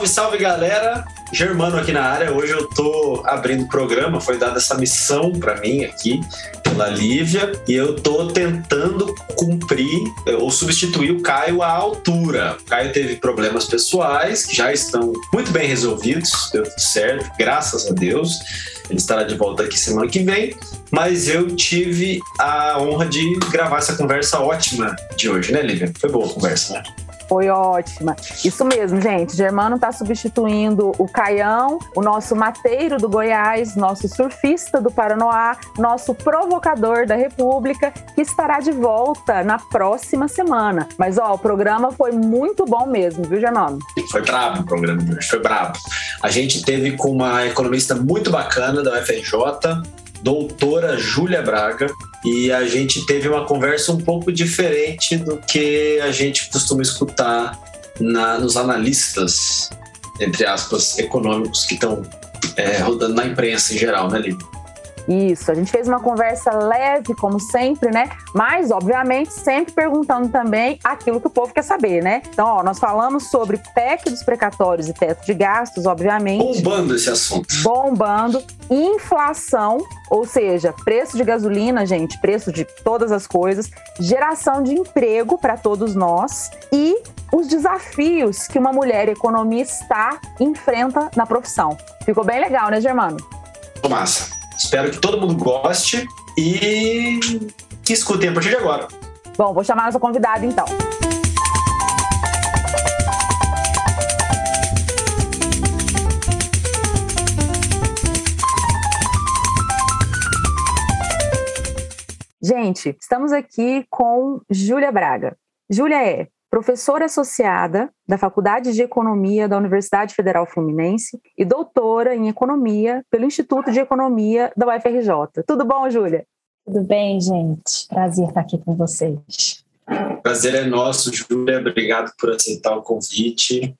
Salve, salve galera! Germano aqui na área. Hoje eu tô abrindo o programa, foi dada essa missão para mim aqui pela Lívia e eu tô tentando cumprir eh, ou substituir o Caio à altura. O Caio teve problemas pessoais que já estão muito bem resolvidos, deu tudo certo, graças a Deus. Ele estará de volta aqui semana que vem, mas eu tive a honra de gravar essa conversa ótima de hoje, né, Lívia? Foi boa a conversa, né? Foi ótima. Isso mesmo, gente. Germano está substituindo o Caião, o nosso mateiro do Goiás, nosso surfista do Paranoá, nosso provocador da República, que estará de volta na próxima semana. Mas, ó, o programa foi muito bom mesmo, viu, Germano? Foi brabo o programa foi brabo. A gente teve com uma economista muito bacana da UFRJ, doutora Júlia Braga, e a gente teve uma conversa um pouco diferente do que a gente costuma escutar na, nos analistas, entre aspas, econômicos que estão é, rodando na imprensa em geral, né, Lívia? Isso, a gente fez uma conversa leve, como sempre, né? Mas, obviamente, sempre perguntando também aquilo que o povo quer saber, né? Então, ó, nós falamos sobre PEC dos precatórios e teto de gastos, obviamente. Bombando esse assunto. Bombando. Inflação, ou seja, preço de gasolina, gente, preço de todas as coisas, geração de emprego para todos nós e os desafios que uma mulher economista enfrenta na profissão. Ficou bem legal, né, Germano? Massa. Espero que todo mundo goste e que escutem a partir de agora. Bom, vou chamar nossa convidada então. Gente, estamos aqui com Júlia Braga. Júlia é professora associada da Faculdade de Economia da Universidade Federal Fluminense e doutora em Economia pelo Instituto de Economia da UFRJ. Tudo bom, Júlia? Tudo bem, gente. Prazer estar aqui com vocês. Prazer é nosso, Júlia. Obrigado por aceitar o convite.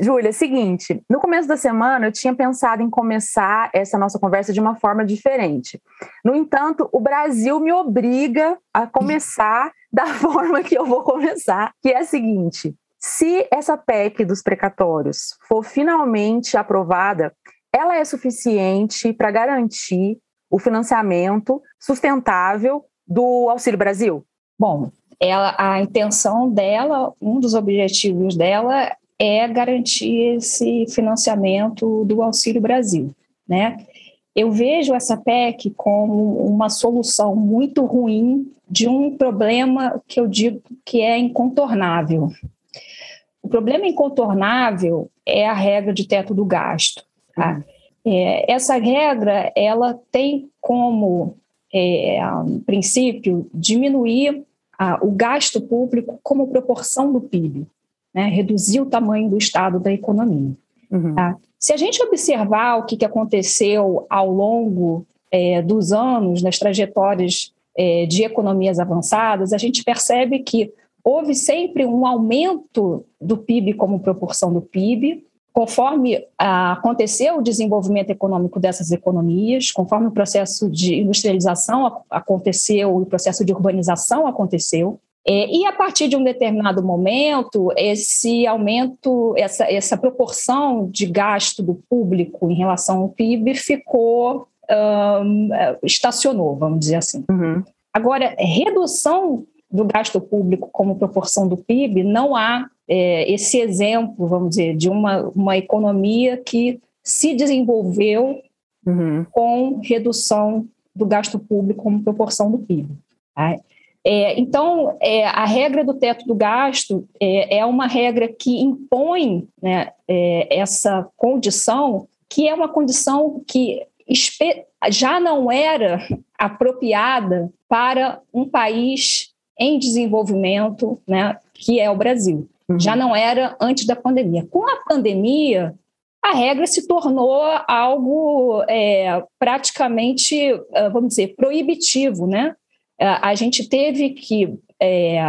Júlia, seguinte, no começo da semana eu tinha pensado em começar essa nossa conversa de uma forma diferente. No entanto, o Brasil me obriga a começar da forma que eu vou começar, que é a seguinte: se essa PEC dos precatórios for finalmente aprovada, ela é suficiente para garantir o financiamento sustentável do Auxílio Brasil? Bom, ela, a intenção dela, um dos objetivos dela é garantir esse financiamento do Auxílio Brasil, né? Eu vejo essa PEC como uma solução muito ruim de um problema que eu digo que é incontornável. O problema incontornável é a regra de teto do gasto. Tá? É, essa regra ela tem como é, princípio diminuir o gasto público como proporção do PIB né, reduzir o tamanho do estado da economia. Uhum. Tá? Se a gente observar o que, que aconteceu ao longo é, dos anos, nas trajetórias é, de economias avançadas, a gente percebe que houve sempre um aumento do PIB como proporção do PIB, conforme aconteceu o desenvolvimento econômico dessas economias, conforme o processo de industrialização aconteceu, o processo de urbanização aconteceu, é, e a partir de um determinado momento, esse aumento, essa, essa proporção de gasto do público em relação ao PIB ficou, um, estacionou, vamos dizer assim. Uhum. Agora, redução do gasto público como proporção do PIB, não há é, esse exemplo, vamos dizer, de uma, uma economia que se desenvolveu uhum. com redução do gasto público como proporção do PIB. Tá? É, então, é, a regra do teto do gasto é, é uma regra que impõe né, é, essa condição, que é uma condição que já não era apropriada para um país em desenvolvimento, né, que é o Brasil. Uhum. Já não era antes da pandemia. Com a pandemia, a regra se tornou algo é, praticamente, vamos dizer, proibitivo, né? É, a gente teve que, é,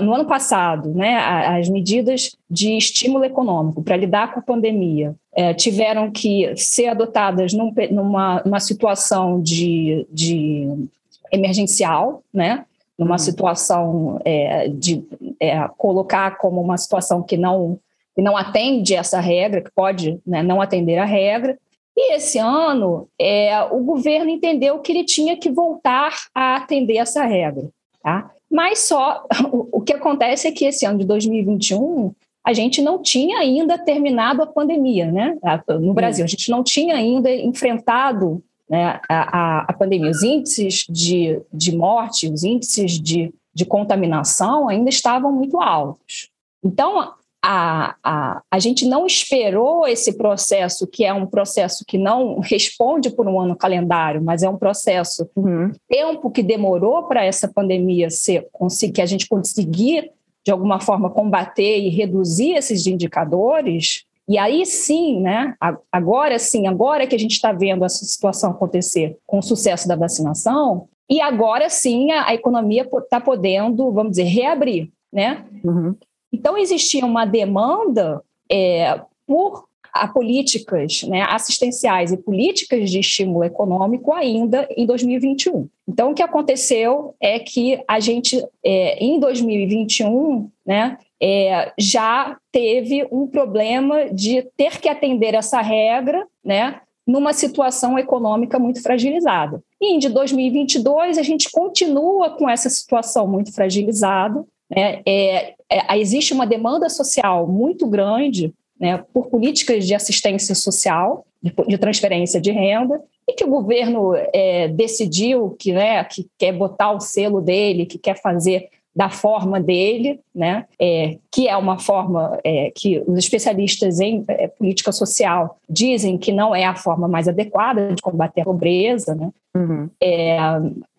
no ano passado, né, as medidas de estímulo econômico para lidar com a pandemia é, tiveram que ser adotadas num, numa, numa situação de, de emergencial, né? numa uhum. situação é, de é, colocar como uma situação que não que não atende essa regra, que pode né, não atender a regra. E esse ano, é, o governo entendeu que ele tinha que voltar a atender essa regra. Tá? Mas só o, que acontece é que esse ano de 2021 a gente não tinha ainda terminado a pandemia, né? No Brasil, a gente não tinha ainda enfrentado né, a, a, a pandemia. Os índices de, de morte, os índices de, de contaminação ainda estavam muito altos. Então, a, a, a gente não esperou esse processo, que é um processo que não responde por um ano calendário, mas é um processo, uhum. tempo que demorou para essa pandemia ser, que a gente conseguir, de alguma forma, combater e reduzir esses indicadores. E aí sim, né, agora sim, agora que a gente está vendo essa situação acontecer com o sucesso da vacinação, e agora sim a, a economia está podendo, vamos dizer, reabrir. Né? Uhum. Então, existia uma demanda é, por a políticas né, assistenciais e políticas de estímulo econômico ainda em 2021. Então, o que aconteceu é que a gente, é, em 2021, né, é, já teve um problema de ter que atender essa regra, né, numa situação econômica muito fragilizada. E de 2022 a gente continua com essa situação muito fragilizada, né? É, é, existe uma demanda social muito grande né, por políticas de assistência social, de, de, transferência de renda, e que o governo é, decidiu que, né, que quer botar o selo dele, que quer fazer da forma dele, né, é, que é uma forma é, que os especialistas em é, política social dizem que não é a forma mais adequada de combater a pobreza, né, uhum.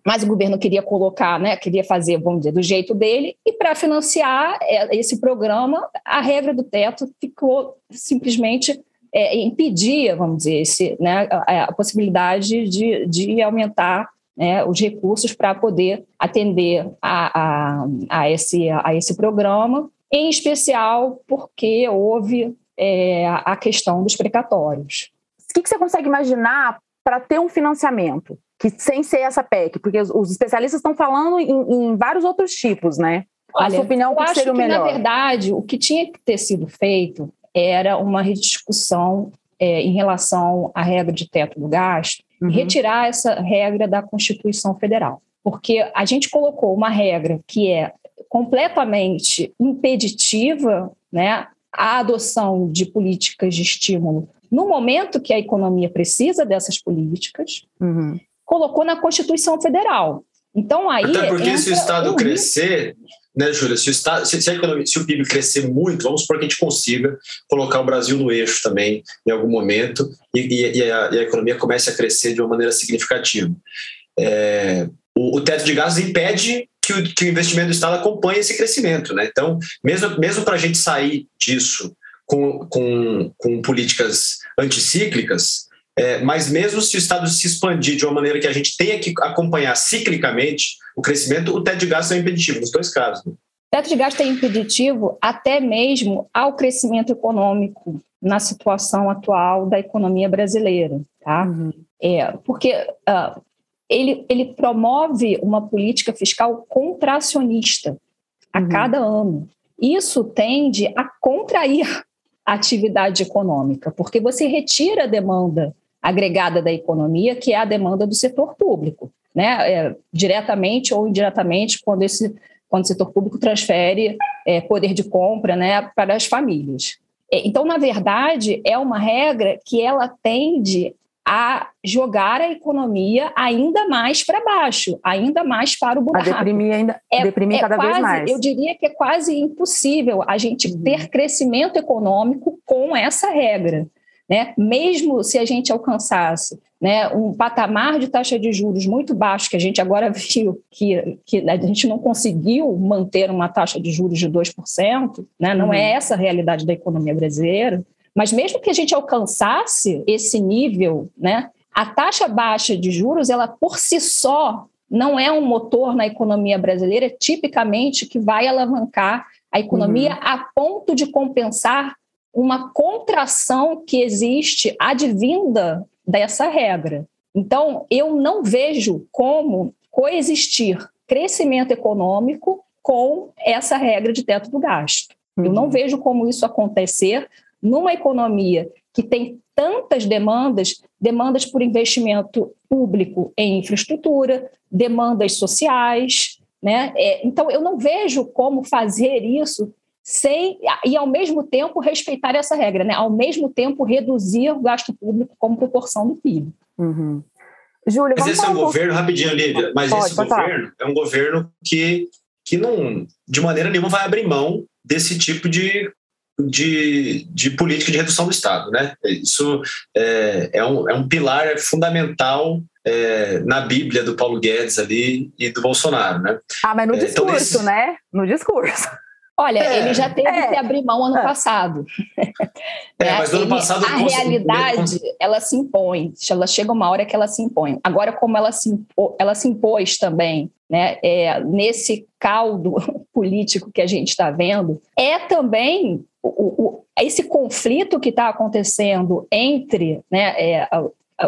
Mas o governo queria colocar, né, queria fazer, vamos dizer, do jeito dele, e para financiar é, esse programa, a regra do teto ficou simplesmente é, impedia, vamos dizer, esse, né, a, a possibilidade de, de aumentar né, os recursos para poder atender a, a, a, esse, a esse programa, em especial porque houve é, a questão dos precatórios. O que, que você consegue imaginar para ter um financiamento? Que sem ser essa PEC, porque os, os especialistas estão falando em, em, vários outros tipos, né? Olha, a sua opinião, o que seria o melhor? Que, na verdade, o que tinha que ter sido feito era uma rediscussão é, em relação à regra de teto do gasto, uhum. e retirar essa regra da Constituição Federal. Porque a gente colocou uma regra que é completamente impeditiva né, a adoção de políticas de estímulo no momento que a economia precisa dessas políticas, uhum colocou na Constituição Federal. Então aí. Até porque se o Estado um... crescer, né, Júlia? Se o, Estado, se, se, a economia, se o PIB crescer muito, vamos supor que a gente consiga colocar o Brasil no eixo também em algum momento e, e, e, a, e a, economia comece a crescer de uma maneira significativa. É, o, o, teto de gastos impede que o, que o, investimento do Estado acompanhe esse crescimento. Né? Então, mesmo, mesmo para a gente sair disso com, com, com políticas anticíclicas, é, mas mesmo se o Estado se expandir de uma maneira que a gente tenha que acompanhar ciclicamente o crescimento, o teto de gastos é impeditivo, nos dois casos. Né? O teto de gastos é impeditivo até mesmo ao crescimento econômico na situação atual da economia brasileira. Tá? Uhum. É, porque uh, ele, ele promove uma política fiscal contracionista a uhum. cada ano. Isso tende a contrair a atividade econômica, porque você retira a demanda agregada da economia, que é a demanda do setor público, né? É, diretamente ou indiretamente, quando esse quando o setor público transfere é, poder de compra né, para as famílias. É, então, na verdade, é uma regra que ela tende a jogar a economia ainda mais para baixo, ainda mais para o buraco. A deprimir, ainda, é, deprimir é cada quase, vez mais. Eu diria que é quase impossível a gente uhum. ter crescimento econômico com essa regra. Né? Mesmo se a gente alcançasse né, um patamar de taxa de juros muito baixo, que a gente agora viu que, que a gente não conseguiu manter uma taxa de juros de 2%, né, não é uhum. é essa a realidade da economia brasileira, mas mesmo que a gente alcançasse esse nível, né, a taxa baixa de juros, ela por si só não é um motor na economia brasileira tipicamente que vai alavancar a economia uhum. a ponto de compensar uma contração que existe advinda dessa regra. Então, eu não vejo como coexistir crescimento econômico com essa regra de teto do gasto. Uhum. Eu não uhum. vejo como isso acontecer numa economia que tem tantas demandas, demandas por investimento público em infraestrutura, demandas sociais, né? É, então eu não vejo como fazer isso sem e ao mesmo tempo respeitar essa regra, né? Ao mesmo tempo reduzir o gasto público como proporção do PIB. Uhum. Júlio, mas esse é um, um governo, rapidinho, Lívia, mas pode, esse governo falar. é um governo que, que não, de maneira nenhuma, vai abrir mão desse tipo de, de, de política de redução do Estado. Né? Isso é, é, um, é um pilar fundamental é, na Bíblia do Paulo Guedes ali e do Bolsonaro. Né? Ah, mas no é, então, discurso, então, né? No discurso. Olha, é, ele já teve é, que abrir mão ano é. passado. É, mas no ano passado... A realidade, ela se impõe. Ela chega uma hora que ela se impõe. Agora, como ela se, impô, ela se impôs também, né, é, nesse caldo político que a gente está vendo, é também o, o, esse conflito que está acontecendo entre né, é,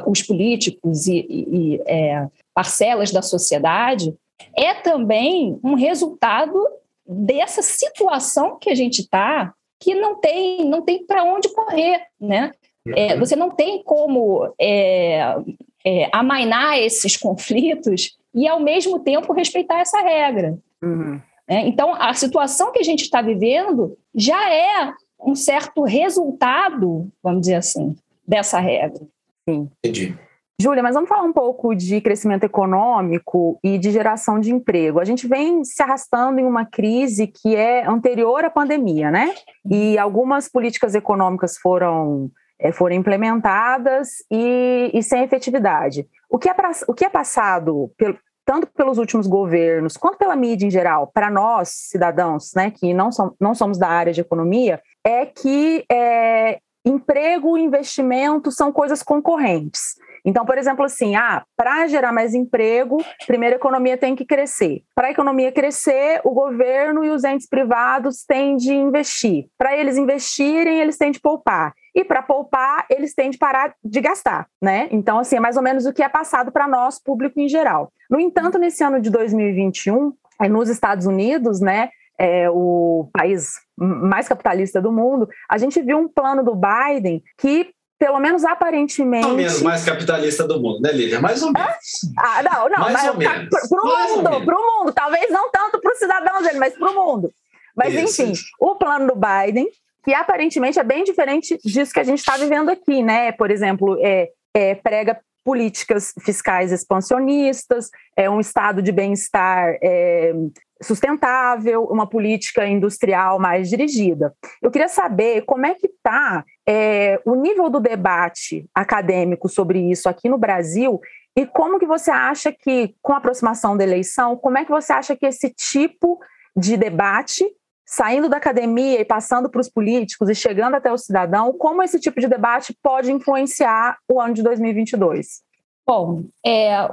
os políticos e, e é, parcelas da sociedade, é também um resultado dessa situação que a gente está, que não tem, não tem para onde correr, né? É, uhum. você não tem como é, é, amainar esses conflitos e, ao mesmo tempo, respeitar essa regra. Uhum. É, então, a situação que a gente está vivendo já é um certo resultado, vamos dizer assim, dessa regra. Sim. Entendi. Júlia, mas vamos falar um pouco de crescimento econômico e de geração de emprego. A gente vem se arrastando em uma crise que é anterior à pandemia, né? E algumas políticas econômicas foram, é, foram implementadas e, e, sem efetividade. O que é, o que é passado, pelo, tanto pelos últimos governos quanto pela mídia em geral, para nós, cidadãos, né, que não, som, não somos da área de economia, é que é, emprego e investimento são coisas concorrentes. Então, por exemplo, assim, ah, para gerar mais emprego, primeiro a economia tem que crescer. Para a economia crescer, o governo e os entes privados têm de investir. Para eles investirem, eles têm de poupar. E para poupar, eles têm de parar de gastar, né? Então, assim, é mais ou menos o que é passado para nós, público em geral. No entanto, nesse ano de 2021, nos Estados Unidos, né, é, o país mais capitalista do mundo, a gente viu um plano do Biden que pelo menos aparentemente. Mais ou menos mais capitalista do mundo, né, Lívia? Mais ou menos. Ah, não, não, mais mas ou menos. Para o mundo, para o mundo. Talvez não tanto para os cidadãos dele, mas para o mundo. Mas, Isso. enfim, o plano do Biden, que aparentemente é bem diferente disso que a gente está vivendo aqui, né? Por exemplo, é, é, prega políticas fiscais expansionistas, é um estado de bem-estar é, sustentável, uma política industrial mais dirigida. Eu queria saber como é que está é, o nível do debate acadêmico sobre isso aqui no Brasil e como que você acha que, com a aproximação da eleição, como é que você acha que esse tipo de debate, saindo da academia e passando para os políticos e chegando até o cidadão, como esse tipo de debate pode influenciar o ano de 2022? Bom, é,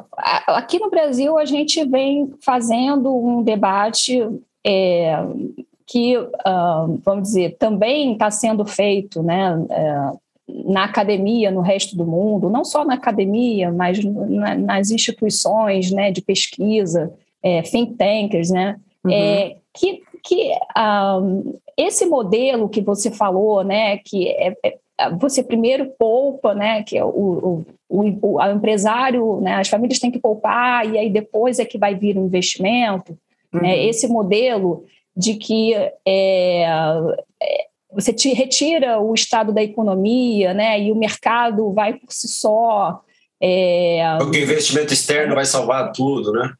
aqui no Brasil a gente vem fazendo um debate é, que, uh, vamos dizer, também está sendo feito né, é, na academia, no resto do mundo, não só na academia, mas na, nas instituições né, de pesquisa, é, think tankers, né, uhum. é, que, que um, esse modelo que você falou, né, que é, é você primeiro poupa, né, que é o, o, o, o empresário, né, as famílias têm que poupar e aí depois é que vai vir o investimento. Né, uhum. Né, esse modelo de que é, é, você te retira o estado da economia, né, e o mercado vai por si só. É, o investimento externo vai salvar tudo, né?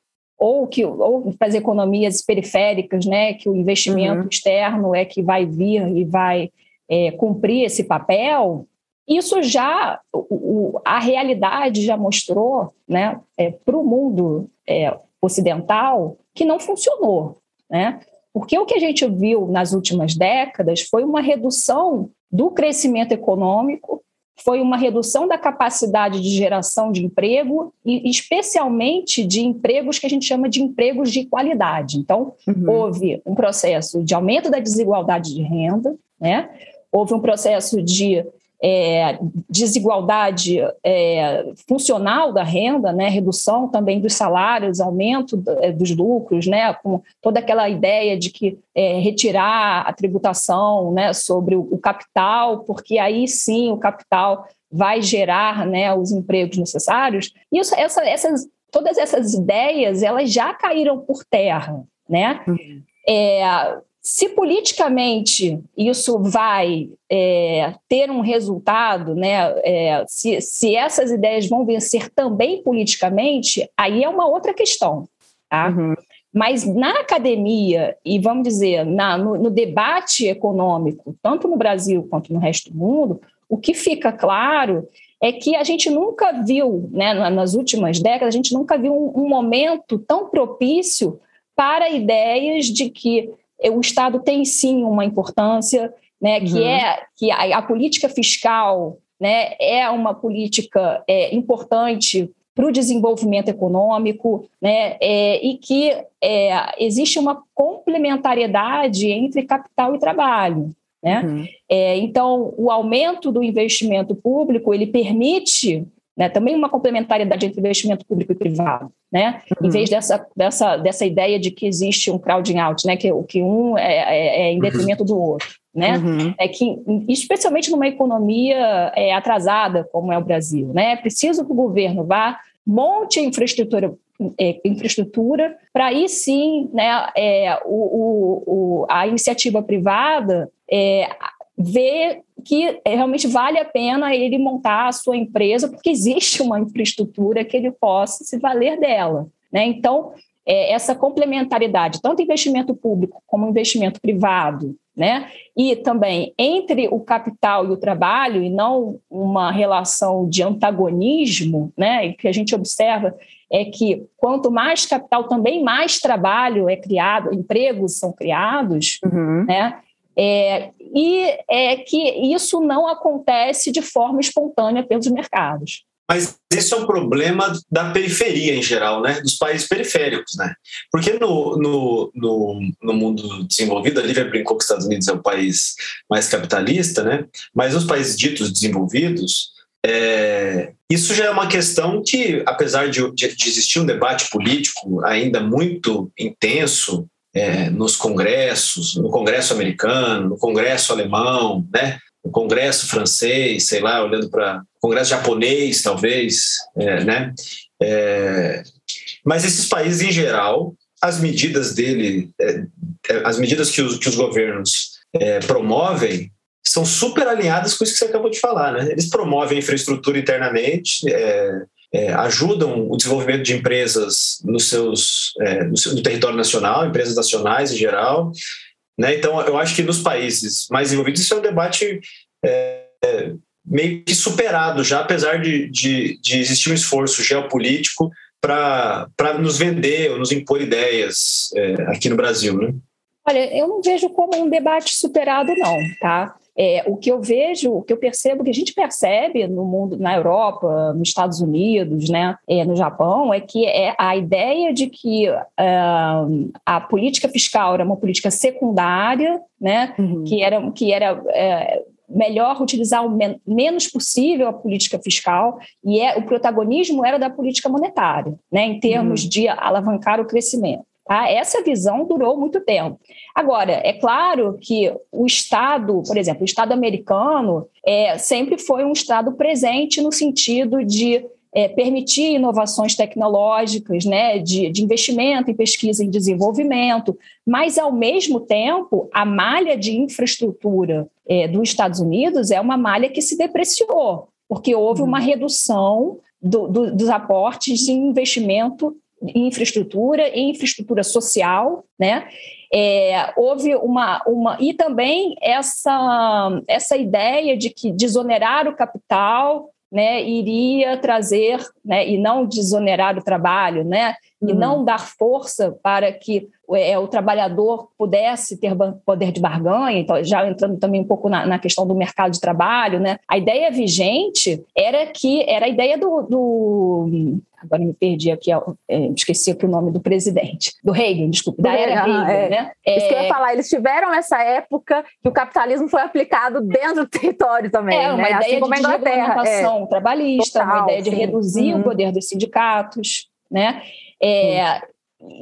Ou que ou as economias periféricas, né, que o investimento uhum. externo é que vai vir e vai é, cumprir esse papel, isso já, o, a realidade já mostrou né, é, para o mundo é, ocidental que não funcionou. Né? Porque o que a gente viu nas últimas décadas foi uma redução do crescimento econômico, foi uma redução da capacidade de geração de emprego, e especialmente de empregos que a gente chama de empregos de qualidade. Então, uhum. houve um processo de aumento da desigualdade de renda, né? houve um processo de é, desigualdade é, funcional da renda, né, redução também dos salários, aumento é, dos lucros, né, com toda aquela ideia de que é, retirar a tributação né, sobre o, o capital, porque aí sim o capital vai gerar né, os empregos necessários. Isso, essa, essas, todas essas ideias elas já caíram por terra, né? Uhum. É, se politicamente isso vai é, ter um resultado, né, é, se, se essas ideias vão vencer também politicamente, aí é uma outra questão. Tá? Uhum. Mas na academia, e vamos dizer, na, no, no, debate econômico, tanto no Brasil quanto no resto do mundo, o que fica claro é que a gente nunca viu, né, nas últimas décadas, a gente nunca viu um, um momento tão propício para ideias de que o Estado tem sim uma importância, né, que uhum. é que a, a, política fiscal né, é uma política é, importante para o desenvolvimento econômico, né, é, e que é, existe uma complementariedade entre capital e trabalho. Né? Uhum. É, então, o aumento do investimento público ele permite né, também uma complementariedade entre investimento público e privado, né? Uhum. Em vez dessa, dessa, dessa ideia de que existe um crowding out, né? Que, que um é, é, é em detrimento uhum. do outro, né? Uhum. É que, especialmente numa economia é, atrasada como é o Brasil, né? É preciso que o governo vá monte a infraestrutura é, infraestrutura para aí sim né, é, o, o, a iniciativa privada é, ver que realmente vale a pena ele montar a sua empresa, porque existe uma infraestrutura que ele possa se valer dela. Né? Então, é, essa complementariedade, tanto investimento público como investimento privado, né? e também entre o capital e o trabalho, e não uma relação de antagonismo, né? que a gente observa é que quanto mais capital, também mais trabalho é criado, empregos são criados, uhum. né? É, e é que isso não acontece de forma espontânea pelos mercados. Mas isso é um problema da periferia em geral, né? dos países periféricos. Né? Porque no, no, no, no mundo desenvolvido, a Lívia brincou que os Estados Unidos é um país mais capitalista, né? mas nos países ditos desenvolvidos, é, isso já é uma questão que, apesar de, de existir um debate político ainda muito intenso é, nos congressos, no Congresso americano, no Congresso alemão, né? no Congresso francês, sei lá, olhando para o Congresso japonês, talvez, é, né? É, mas esses países, em geral, as medidas dele, é, é, as medidas que os, que os governos é, promovem são super alinhadas com isso que você acabou de falar, né? Eles promovem infraestrutura internamente, é, é, ajudam o desenvolvimento de empresas nos seus, é, no, seu, no, território nacional, empresas nacionais em geral. Né? Então, eu acho que nos países mais desenvolvidos isso é um debate é, meio que superado já, apesar de, de, de existir um esforço geopolítico para nos vender ou nos impor ideias é, aqui no Brasil. Né? Olha, eu não vejo como um debate superado, não, tá? É, o que eu vejo, o que eu percebo, que a gente percebe no mundo, na Europa, nos Estados Unidos, né, é, no Japão, é que é a ideia de que uh, a política fiscal era uma política secundária, né, uhum. que era, que era é, melhor utilizar o men menos possível a política fiscal e é, o protagonismo era da política monetária, né, em termos uhum. de alavancar o crescimento. Tá? Essa visão durou muito tempo. Agora, é claro que o Estado, por exemplo, o Estado americano é, sempre foi um Estado presente no sentido de é, permitir inovações tecnológicas, né, de, de, investimento em pesquisa e desenvolvimento, mas, ao mesmo tempo, a malha de infraestrutura é, dos Estados Unidos é uma malha que se depreciou, porque houve uma uhum. redução do, do, dos aportes de investimento infraestrutura e infraestrutura social, né? É, houve uma, uma e também essa essa ideia de que desonerar o capital né, iria trazer, né, e não desonerar o trabalho, né, uhum. e não dar força para que é, o trabalhador pudesse ter poder de barganha, então já entrando também um pouco na, na, questão do mercado de trabalho, né? A ideia vigente era que era a ideia do, do agora me perdi aqui, é, esqueci aqui o nome do presidente, do Reagan, desculpe, da era Reagan, é. né? É, Isso que eu ia falar, eles tiveram essa época que o capitalismo foi aplicado dentro do território também, é, uma né? ideia assim de regulamentação é. trabalhista, Total, uma ideia de sim. reduzir uhum. o poder dos sindicatos, né? É,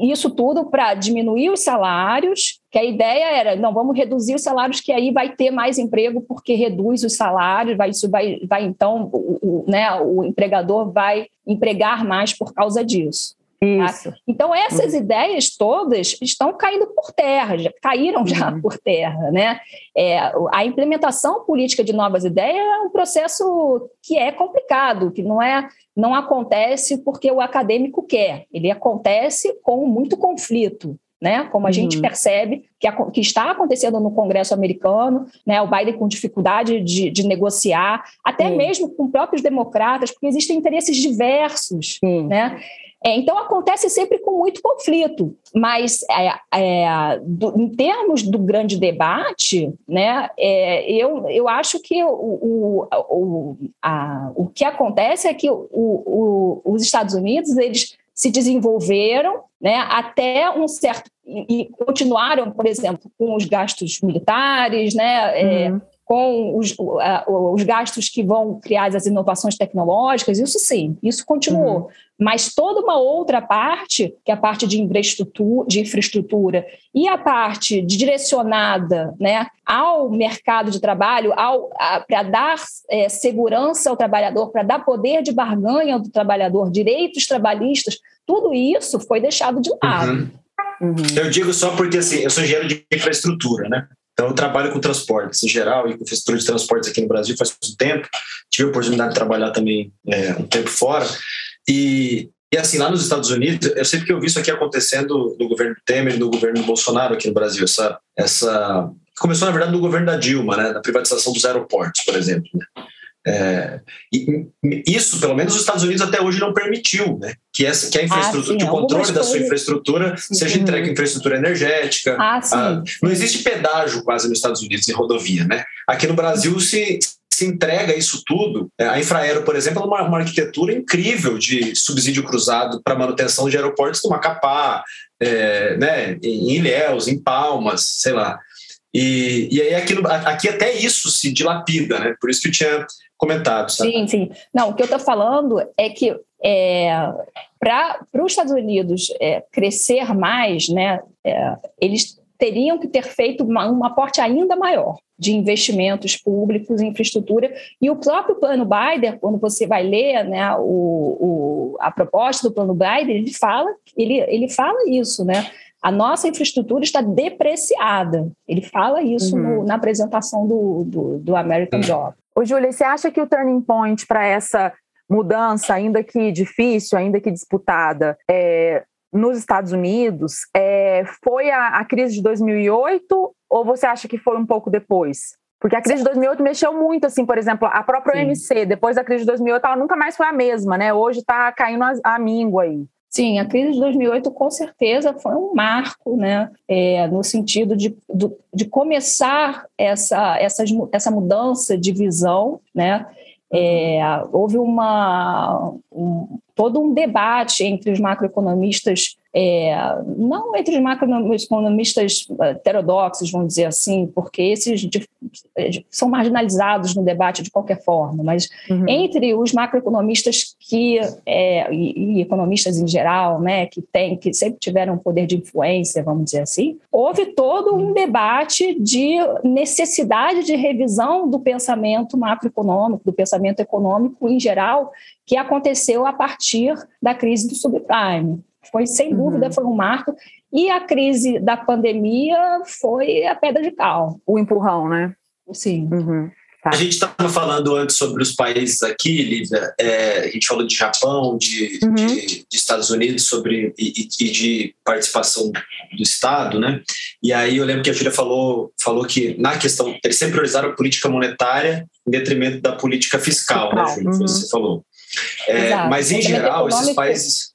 isso tudo para diminuir os salários, que a ideia era, não, vamos reduzir os salários, que aí vai ter mais emprego, porque reduz os salários, vai, isso vai, vai então, o, o, né, o empregador vai empregar mais por causa disso. Tá? Então, essas uhum. ideias todas estão caindo por terra, já caíram já uhum. por terra. Né? É, a implementação política de novas ideias é um processo que é complicado, que não, é, não acontece porque o acadêmico quer, ele acontece com muito conflito. Né? Como a uhum. gente percebe que, a, que, está acontecendo no Congresso americano, né? O Biden com dificuldade de, de negociar, até Sim. mesmo com próprios democratas, porque existem interesses diversos, Sim. né? É, então acontece sempre com muito conflito, mas é, é, do, em termos do grande debate, né, é, eu, eu acho que o, o, o, a, o que acontece é que o, os Estados Unidos eles se desenvolveram né, até um certo e, e continuaram, por exemplo, com os gastos militares, né, é, uhum com os, os, gastos que vão criar as inovações tecnológicas, isso sim, isso continuou. Uhum. Mas toda uma outra parte, que é a parte de infraestrutura, de infraestrutura e a parte direcionada né, ao mercado de trabalho, para dar é, segurança ao trabalhador, para dar poder de barganha ao trabalhador, direitos trabalhistas, tudo isso foi deixado de lado. Uhum. Uhum. Eu digo só porque assim, eu sou engenheiro de infraestrutura, né? Então, eu trabalho com transportes em geral e com infraestrutura de transportes aqui no Brasil faz muito tempo. Tive a oportunidade de trabalhar também é, um tempo fora. E, e assim, lá nos Estados Unidos, eu sempre que eu vi isso aqui acontecendo no governo Temer no governo Bolsonaro aqui no Brasil, essa, essa começou na verdade no governo da Dilma, né, na privatização dos aeroportos, por exemplo. Né? É, isso, pelo menos, os Estados Unidos até hoje não permitiu, né? Que, essa, que a infraestrutura, ah, sim, que o controle da sua infraestrutura sim. seja entregue em infraestrutura energética. Ah, ah, não existe pedágio quase nos Estados Unidos em rodovia, né? Aqui no Brasil se, se entrega isso tudo. É, a Infraero, por exemplo, é uma, uma arquitetura incrível de subsídio cruzado para manutenção de aeroportos no Macapá, é, né? Em Ilhéus, em Palmas, sei lá. E, e aí aqui, aqui até isso se dilapida, né? Por isso que eu tinha comentado. Sabe? Sim, sim. Não, o que eu estou falando é que é, para os Estados Unidos é, crescer mais, né, é, eles teriam que ter feito uma, um aporte ainda maior de investimentos públicos em infraestrutura. E o próprio plano Biden, quando você vai ler né, o, o, a proposta do plano Biden, ele fala, ele, ele fala isso, né? a nossa infraestrutura está depreciada. Ele fala isso uhum. no, na apresentação do, do, do American Job. Ô, Júlia, você acha que o turning point para essa mudança, ainda que difícil, ainda que disputada, é, nos Estados Unidos, é, foi a, a crise de 2008 ou você acha que foi um pouco depois? Porque a crise de 2008 mexeu muito, assim, por exemplo, a própria OMC, depois da crise de 2008, ela nunca mais foi a mesma, né? Hoje está caindo a, a míngua aí. Sim, a crise de 2008 com certeza foi um marco, né, é, no sentido de, de começar essa, essa, essa mudança de visão, né, é, houve uma, um, todo um debate entre os macroeconomistas é, não entre os macroeconomistas eh, heterodoxos, vamos dizer assim, porque esses de, eh, são marginalizados no debate de qualquer forma, mas uhum. entre os macroeconomistas que é, e, e, economistas em geral, né, que tem, que sempre tiveram um poder de influência, vamos dizer assim, houve todo um debate de necessidade de revisão do pensamento macroeconômico, do pensamento econômico em geral, que aconteceu a partir da crise do subprime. Foi, sem uhum. dúvida, foi um marco. E a crise da pandemia foi a pedra de cal. O empurrão, né? Sim. Uhum. Tá. A gente estava falando antes sobre os países aqui, Lívia. É, a gente falou de Japão, de, uhum. de, de Estados Unidos sobre e, e, de participação do Estado, né? E aí eu lembro que a Júlia falou, falou que na questão eles sempre priorizaram a política monetária em detrimento da política fiscal, fiscal. né, Júlia? Uhum. Você falou. É, mas em geral esses países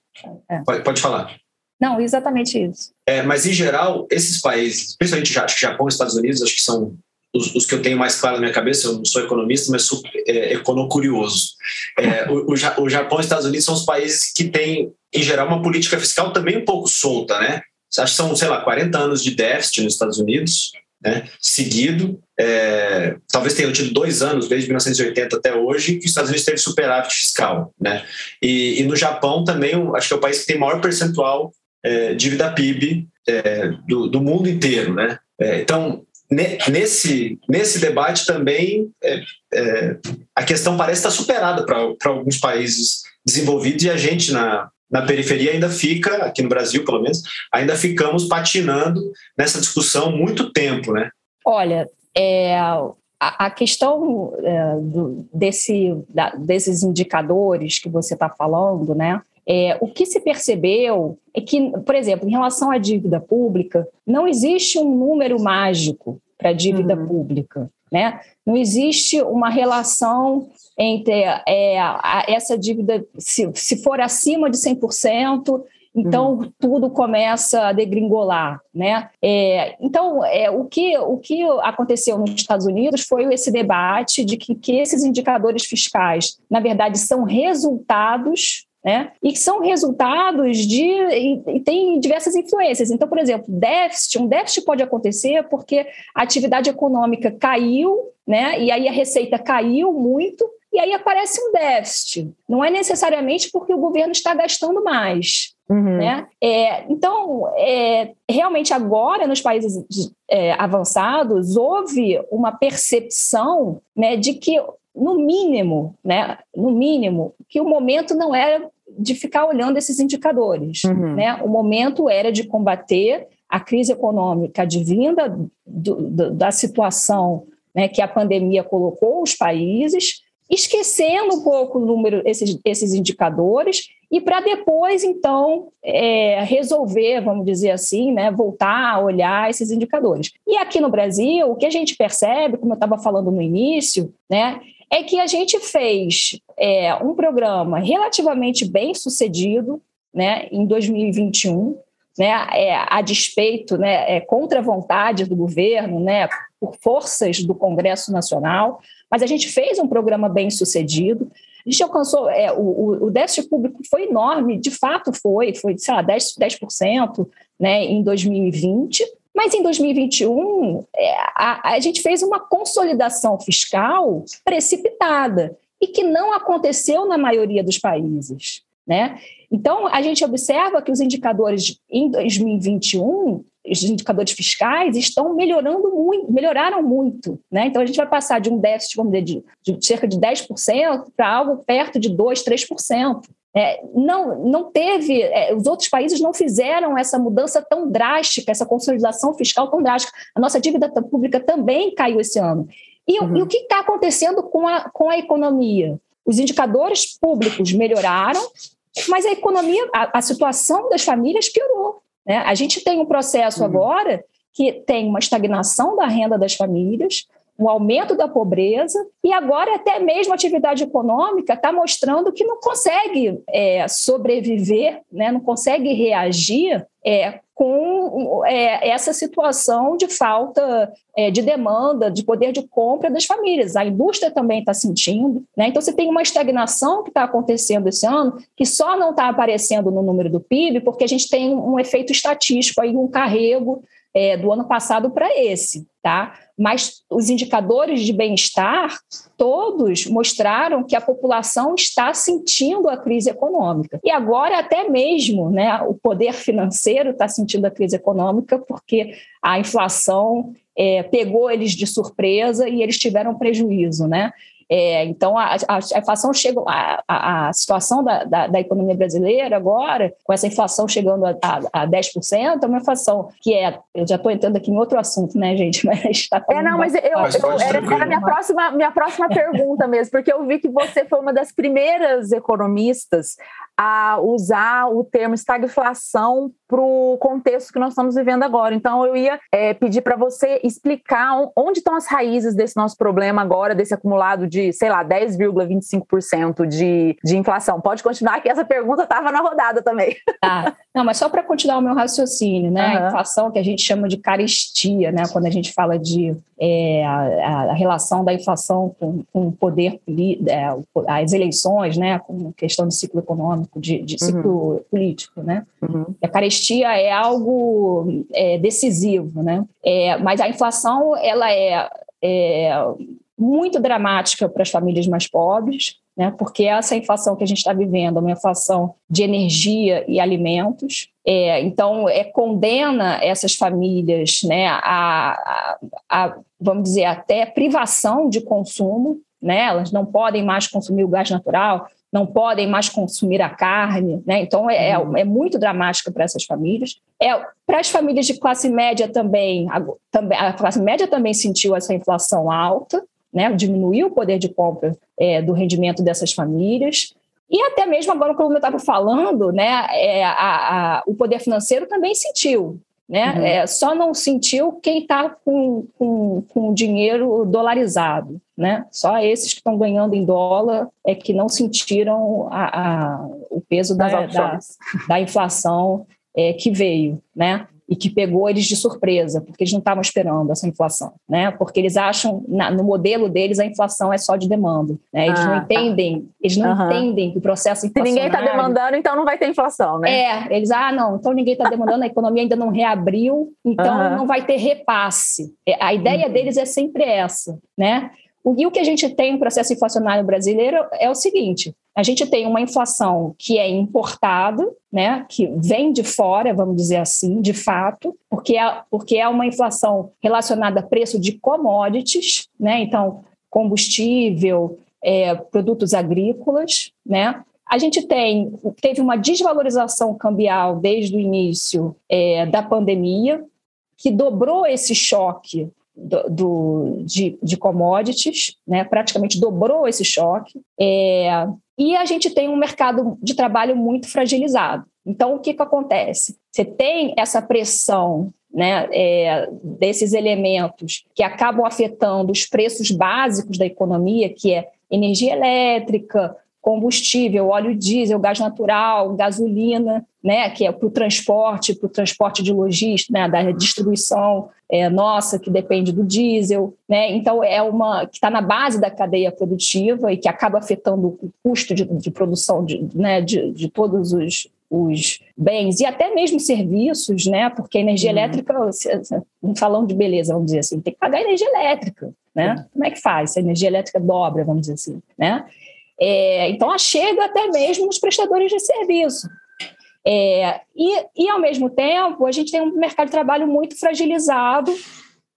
É. Pode, pode falar. Não, exatamente isso. É, mas, em geral, esses países, principalmente acho que Japão e Estados Unidos, acho que são os, os, que eu tenho mais claro na minha cabeça, eu não sou economista, mas sou é, econocurioso. É, o, o, o Japão e os Estados Unidos são os países que têm, em geral, uma política fiscal também um pouco solta, né? Acho que são, sei lá, 40 anos de déficit nos Estados Unidos, né, seguido. É, talvez tenham tido dois anos, desde 1980 até hoje, que os Estados Unidos teve superávit fiscal. Né? E, e no Japão também, acho que é o país que tem maior percentual é, dívida PIB é, do, do, mundo inteiro. Né? É, então, nesse, nesse debate também é, é, a questão parece estar superada para alguns países desenvolvidos e a gente na, na periferia ainda fica, aqui no Brasil pelo menos, ainda ficamos patinando nessa discussão muito tempo, né? Olha, é, a, a, questão é, do, desse, da, desses indicadores que você está falando, né? É, o que se percebeu é que, por exemplo, em relação à dívida pública, não existe um número mágico para a dívida uhum. pública. Né? Não existe uma relação entre é, a, essa dívida, se, se for acima de 100%, então uhum. tudo começa a degringolar, né? É, então é, o que o que aconteceu nos Estados Unidos foi esse debate de que, que esses indicadores fiscais, na verdade, são resultados né? E que são resultados de. E, e, tem diversas influências. Então, por exemplo, déficit, um déficit pode acontecer porque a atividade econômica caiu, né? E aí a receita caiu muito, e aí aparece um déficit. Não é necessariamente porque o governo está gastando mais. Uhum. Né? É, então, é, realmente agora, nos países é, avançados, houve uma percepção né, de que, no mínimo, né, no mínimo, que o momento não era de ficar olhando esses indicadores. Uhum. Né? O momento era de combater a crise econômica advinda da situação né, que a pandemia colocou os países, esquecendo um pouco o número, esses, esses indicadores, e para depois, então, é, resolver, vamos dizer assim, né, voltar a olhar esses indicadores. E aqui no Brasil, o que a gente percebe, como eu estava falando no início, né, é que a gente fez é, um programa relativamente bem sucedido né, em 2021, né, é, a despeito, né, é, contra a vontade do governo, né, por forças do Congresso Nacional, mas a gente fez um programa bem sucedido. A gente alcançou, é, o, o déficit público foi enorme, de fato foi, foi, sei lá, 10%, 10% né, em 2020, mas em 2021, é, a, a gente fez uma consolidação fiscal precipitada e que não aconteceu na maioria dos países. Né? Então, a gente observa que os indicadores em 2021, os indicadores fiscais, estão melhorando muito, melhoraram muito. Né? Então, a gente vai passar de um déficit, vamos dizer, de, de cerca de 10% para algo perto de 2%, 3%. É, não, não teve, é, os outros países não fizeram essa mudança tão drástica, essa consolidação fiscal tão drástica. A nossa dívida pública também caiu esse ano. E, uhum. e o que está acontecendo com a, com a economia? Os indicadores públicos melhoraram, mas a economia, a, a situação das famílias piorou. Né? A gente tem um processo uhum. agora que tem uma estagnação da renda das famílias, um aumento da pobreza, e agora até mesmo a atividade econômica está mostrando que não consegue é, sobreviver, né, não consegue reagir é, com é, essa situação de falta é, de demanda, de poder de compra das famílias. A indústria também está sentindo. Né? Então, você tem uma estagnação que está acontecendo esse ano, que só não está aparecendo no número do PIB, porque a gente tem um efeito estatístico, aí, um carrego é, do ano passado para esse. Tá? mas os indicadores de bem-estar todos mostraram que a população está sentindo a crise econômica. E agora até mesmo né, o poder financeiro está sentindo a crise econômica porque a inflação é, pegou eles de surpresa e eles tiveram prejuízo. Né? É, então, a, a, a, inflação chega, a, a situação da, da, da, economia brasileira agora, com essa inflação chegando a, a, a 10%, é uma inflação que é. Eu já estou entrando aqui em outro assunto, né, gente? Mas tá é, não, mas eu, eu, eu era, era a minha próxima, minha próxima pergunta mesmo, porque eu vi que você foi uma das primeiras economistas a usar o termo estagflação para o contexto que nós estamos vivendo agora. Então, eu ia é, pedir para você explicar onde estão as raízes desse nosso problema agora, desse acumulado de, sei lá, 10,25% de, de inflação. Pode continuar, que essa pergunta estava na rodada também. Tá. Não, mas só para continuar o meu raciocínio, né? Uhum. A inflação que a gente chama de carestia, né? Quando a gente fala de é, a, a, relação da inflação com, com o poder, é, as eleições, né? Com questão de ciclo econômico, de, de ciclo uhum. político, né? Uhum. A carestia é algo é, decisivo, né? É, mas a inflação, ela é, é muito dramática para as famílias mais pobres, né? porque essa inflação que a gente está vivendo é uma inflação de energia e alimentos. É, então, é, condena essas famílias né, a, a, a, vamos dizer, até privação de consumo. Né? Elas não podem mais consumir o gás natural, não podem mais consumir a carne. Né? Então, é, é, uhum. é muito dramático para essas famílias. É, para as famílias de classe média também, a, também, a classe média também sentiu essa inflação alta né, diminuir o poder de compra é, do rendimento dessas famílias. E até mesmo agora, como eu estava falando, né, é, a, a, o poder financeiro também sentiu. Né? Uhum. É, só não sentiu quem está com, com, com dinheiro dolarizado. Né? Só esses que estão ganhando em dólar é que não sentiram a, a o peso da, da, da, inflação é, que veio. Né? E que pegou eles de surpresa, porque eles não estavam esperando essa inflação, né? Porque eles acham, na, no modelo deles, a inflação é só de demanda, né? Eles ah, não tá. entendem, tá. eles não uhum. entendem que o processo inflacionário... Se ninguém está demandando, então não vai ter inflação, né? É, eles, ah, não, então ninguém está demandando, a economia ainda não reabriu, então uhum. não vai ter repasse. É, a ideia uhum. deles é sempre essa, né? E o que a gente tem no processo inflacionário brasileiro é o seguinte: a gente tem uma inflação que é importada, né, que vem de fora, vamos dizer assim, de fato, porque é, porque é uma inflação relacionada a preço de commodities, né, então combustível, é, produtos agrícolas, né, a gente tem, teve uma desvalorização cambial desde o início é, da pandemia, que dobrou esse choque do, do de, de, commodities, né? praticamente dobrou esse choque. É, e a gente tem um mercado de trabalho muito fragilizado. Então, o que, que acontece? Você tem essa pressão né, é, desses elementos que acabam afetando os preços básicos da economia, que é energia elétrica, combustível, óleo diesel, gás natural, gasolina, né, que é para o transporte, para o transporte de logística, né, da distribuição é, nossa, que depende do diesel. Né, então, é uma que está na base da cadeia produtiva e que acaba afetando o custo de, de produção de, né, de, de todos os, os bens e até mesmo serviços, né? Porque a energia uhum. elétrica, um falando de beleza, vamos dizer assim, tem que pagar energia elétrica, né? Uhum. Como é que faz? Se a energia elétrica dobra, vamos dizer assim, né? É, então, chega até mesmo os prestadores de serviço. É, e, e, ao mesmo tempo, a gente tem um mercado de trabalho muito fragilizado,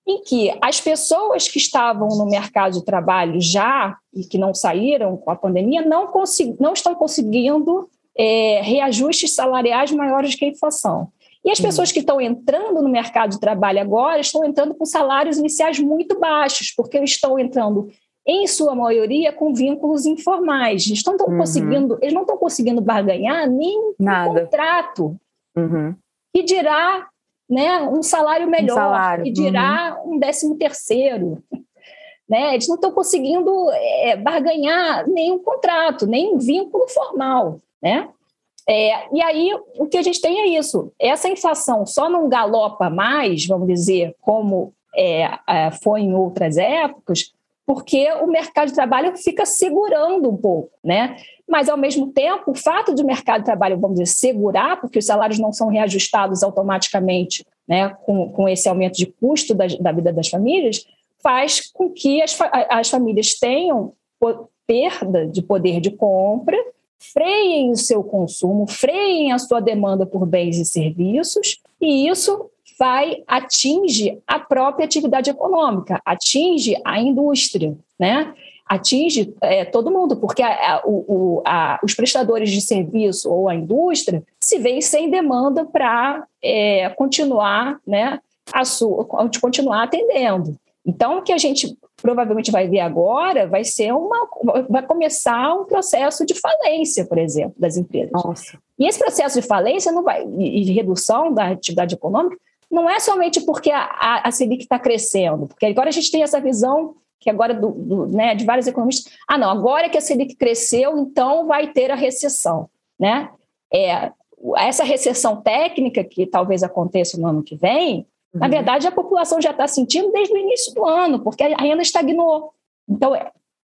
em que as pessoas que estavam no mercado de trabalho já e que não saíram com a pandemia não, não estão conseguindo é, reajustes salariais maiores que a inflação. E as uhum. pessoas que estão entrando no mercado de trabalho agora estão entrando com salários iniciais muito baixos, porque estão entrando em sua maioria, com vínculos informais. Eles, estão uhum. conseguindo, eles não estão conseguindo barganhar nem um contrato. Uhum. E dirá né, um salário melhor, um salário. e dirá uhum. um décimo terceiro. Né? Eles não estão conseguindo é, barganhar nenhum contrato, nem um vínculo formal. Né? É, e aí, o que a gente tem é isso. Essa inflação só não galopa mais, vamos dizer, como é foi em outras épocas, porque o mercado de trabalho fica segurando um pouco, né? Mas, ao mesmo tempo, o fato de o mercado de trabalho, vamos dizer, segurar, porque os salários não são reajustados automaticamente né, com, com esse aumento de custo da, da vida das famílias, faz com que as, as famílias tenham perda de poder de compra, freiem o seu consumo, freiem a sua demanda por bens e serviços, e isso vai atinge a própria atividade econômica, atinge a indústria, né? atinge é, todo mundo, porque a, a, o, a, os prestadores de serviço ou a indústria se veem sem demanda para é, continuar, né, a sua, continuar atendendo. Então, o que a gente provavelmente vai ver agora vai ser uma vai começar um processo de falência, por exemplo, das empresas. Nossa. E esse processo de falência não vai e de redução da atividade econômica não é somente porque a, a, a Selic está crescendo, porque agora a gente tem essa visão que agora do, do, né, de vários economistas, ah, não, agora que a Selic cresceu, então vai ter a recessão, né? É, essa recessão técnica que talvez aconteça no ano que vem, uhum. na verdade a população já está sentindo desde o início do ano, porque a renda estagnou. Então,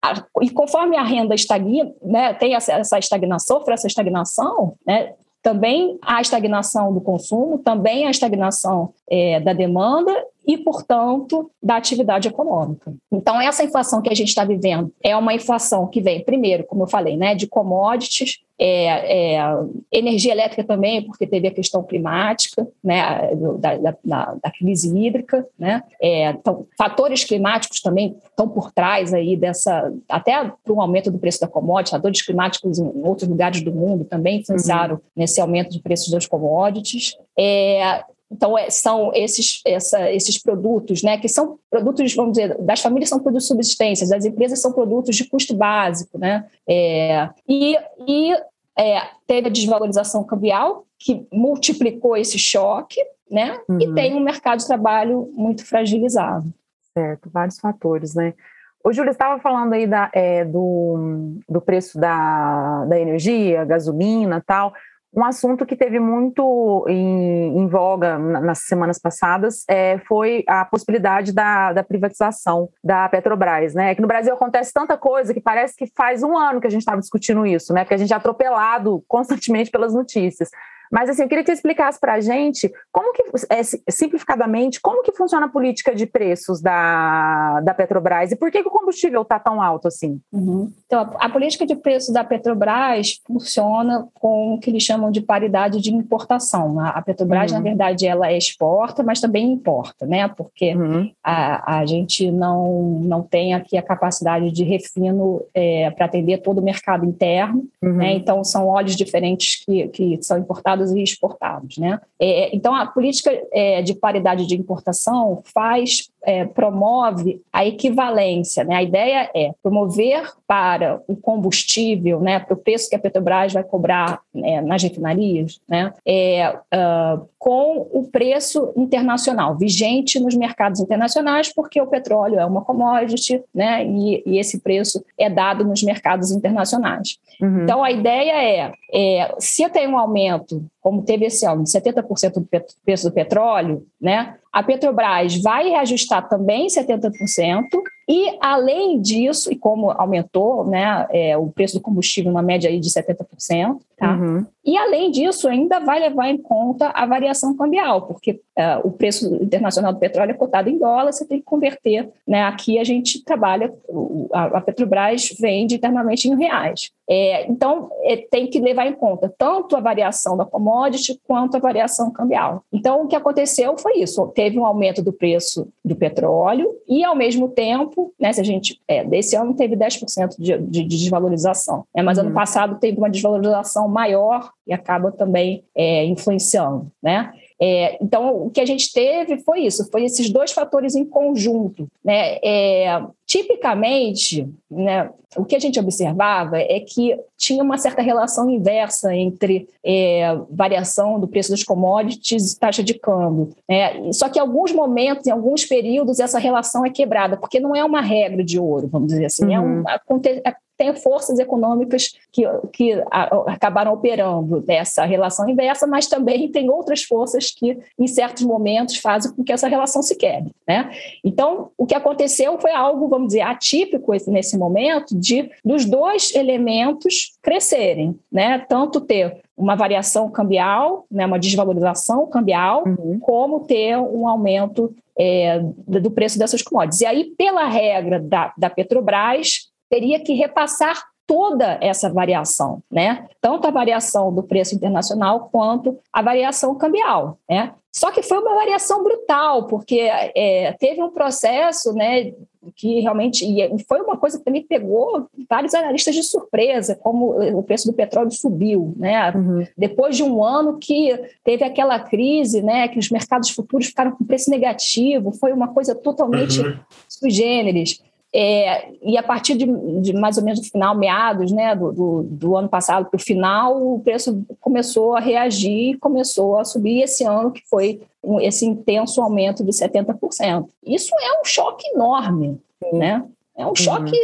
a, e conforme a renda estagna, né, tem essa, essa estagnação, sofre essa estagnação, né, também a estagnação do consumo, também a estagnação é, da demanda e, portanto, da atividade econômica. Então, essa inflação que a gente está vivendo é uma inflação que vem, primeiro, como eu falei, né, de commodities, é, é, energia elétrica também, porque teve a questão climática, né, da, da, da crise hídrica, né, é, então, fatores climáticos também estão por trás aí dessa, até para um aumento do preço da commodity, fatores climáticos em outros lugares do mundo também influenciaram uhum. nesse aumento de preços das commodities. É, então, é, são esses, essa, esses produtos, né, que são produtos, vamos dizer, das famílias são produtos de subsistência, das empresas são produtos de custo básico. Né? É, e e é, teve a desvalorização cambial, que multiplicou esse choque, né? Uhum. e tem um mercado de trabalho muito fragilizado. Certo, vários fatores, né? O Júlio estava falando aí da, é, do, do preço da, da energia, gasolina tal. Um assunto que teve muito em, em voga nas semanas passadas é, foi a possibilidade da, da, privatização da Petrobras. Né? É que no Brasil acontece tanta coisa que parece que faz um ano que a gente estava discutindo isso, né? porque a gente é atropelado constantemente pelas notícias. Mas assim, eu queria que você explicasse para a gente como que, é, simplificadamente, como que funciona a política de preços da, da Petrobras e por que, que o combustível está tão alto assim? Uhum. Então, a, a, política de preços da Petrobras funciona com o que eles chamam de paridade de importação. A, a Petrobras, uhum. na verdade, ela exporta, mas também importa, né? Porque uhum. a, a gente não, não tem aqui a capacidade de refino é, para atender todo o mercado interno, né? Uhum. Então, são óleos diferentes que, que são importados importados e exportados. Né? É, então, a política é, de paridade de importação faz, é, promove a equivalência. Né? A ideia é promover para o combustível, né, para o preço que a Petrobras vai cobrar né, nas refinarias, né, é, uh, com o preço internacional, vigente nos mercados internacionais, porque o petróleo é uma commodity, né, e, e esse preço é dado nos mercados internacionais. Uhum. Então, a ideia é, é, se eu tenho um aumento, como teve esse ano, de 70% do preço do petróleo, né, a Petrobras vai reajustar também 70%, e, além disso, e como aumentou né, é, o preço do combustível, uma média aí de 70%, tá? Uhum. E, além disso, ainda vai levar em conta a variação cambial, porque uh, o preço internacional do petróleo é cotado em dólar, você tem que converter. Né? Aqui a gente trabalha, a, Petrobras vende internamente em reais. É, então, é, tem que levar em conta tanto a variação da commodity quanto a variação cambial. Então, o que aconteceu foi isso: teve um aumento do preço do petróleo e, ao mesmo tempo, né, se a gente. É, desse ano teve 10% de, de, de desvalorização, né, mas uhum. ano passado teve uma desvalorização maior e acaba também é, influenciando. Né? É, então, o que a gente teve foi isso, foi esses dois fatores em conjunto. Né? É, tipicamente, né, o que a gente observava é que tinha uma certa relação inversa entre é, variação do preço dos commodities e taxa de câmbio. Né? Só que em alguns momentos, em alguns períodos, essa relação é quebrada, porque não é uma regra de ouro, vamos dizer assim, é uhum. é um, tem forças econômicas que, que acabaram operando nessa relação inversa, mas também tem outras forças que, em certos momentos, fazem com que essa relação se quebre. Né? Então, o que aconteceu foi algo, vamos dizer, atípico nesse momento, de dos dois elementos crescerem, né? tanto ter uma variação cambial, né, uma desvalorização cambial, uhum. como ter um aumento é, do preço dessas commodities. E aí, pela regra da, da Petrobras, teria que repassar toda essa variação, né? Tanto a variação do preço internacional quanto a variação cambial, né? Só que foi uma variação brutal, porque é, teve um processo, né, que realmente e foi uma coisa que também pegou vários analistas de surpresa, como o preço do petróleo subiu, né? Uhum. Depois de um ano que teve aquela crise, né, que os mercados futuros ficaram com preço negativo, foi uma coisa totalmente uhum. sui generis. É, e a partir de, de, mais ou menos no final, meados né, do, do, do ano passado para o final, o preço começou a reagir, começou a subir esse ano, que foi um, esse intenso aumento de 70%. Isso é um choque enorme, né? É um uhum. choque.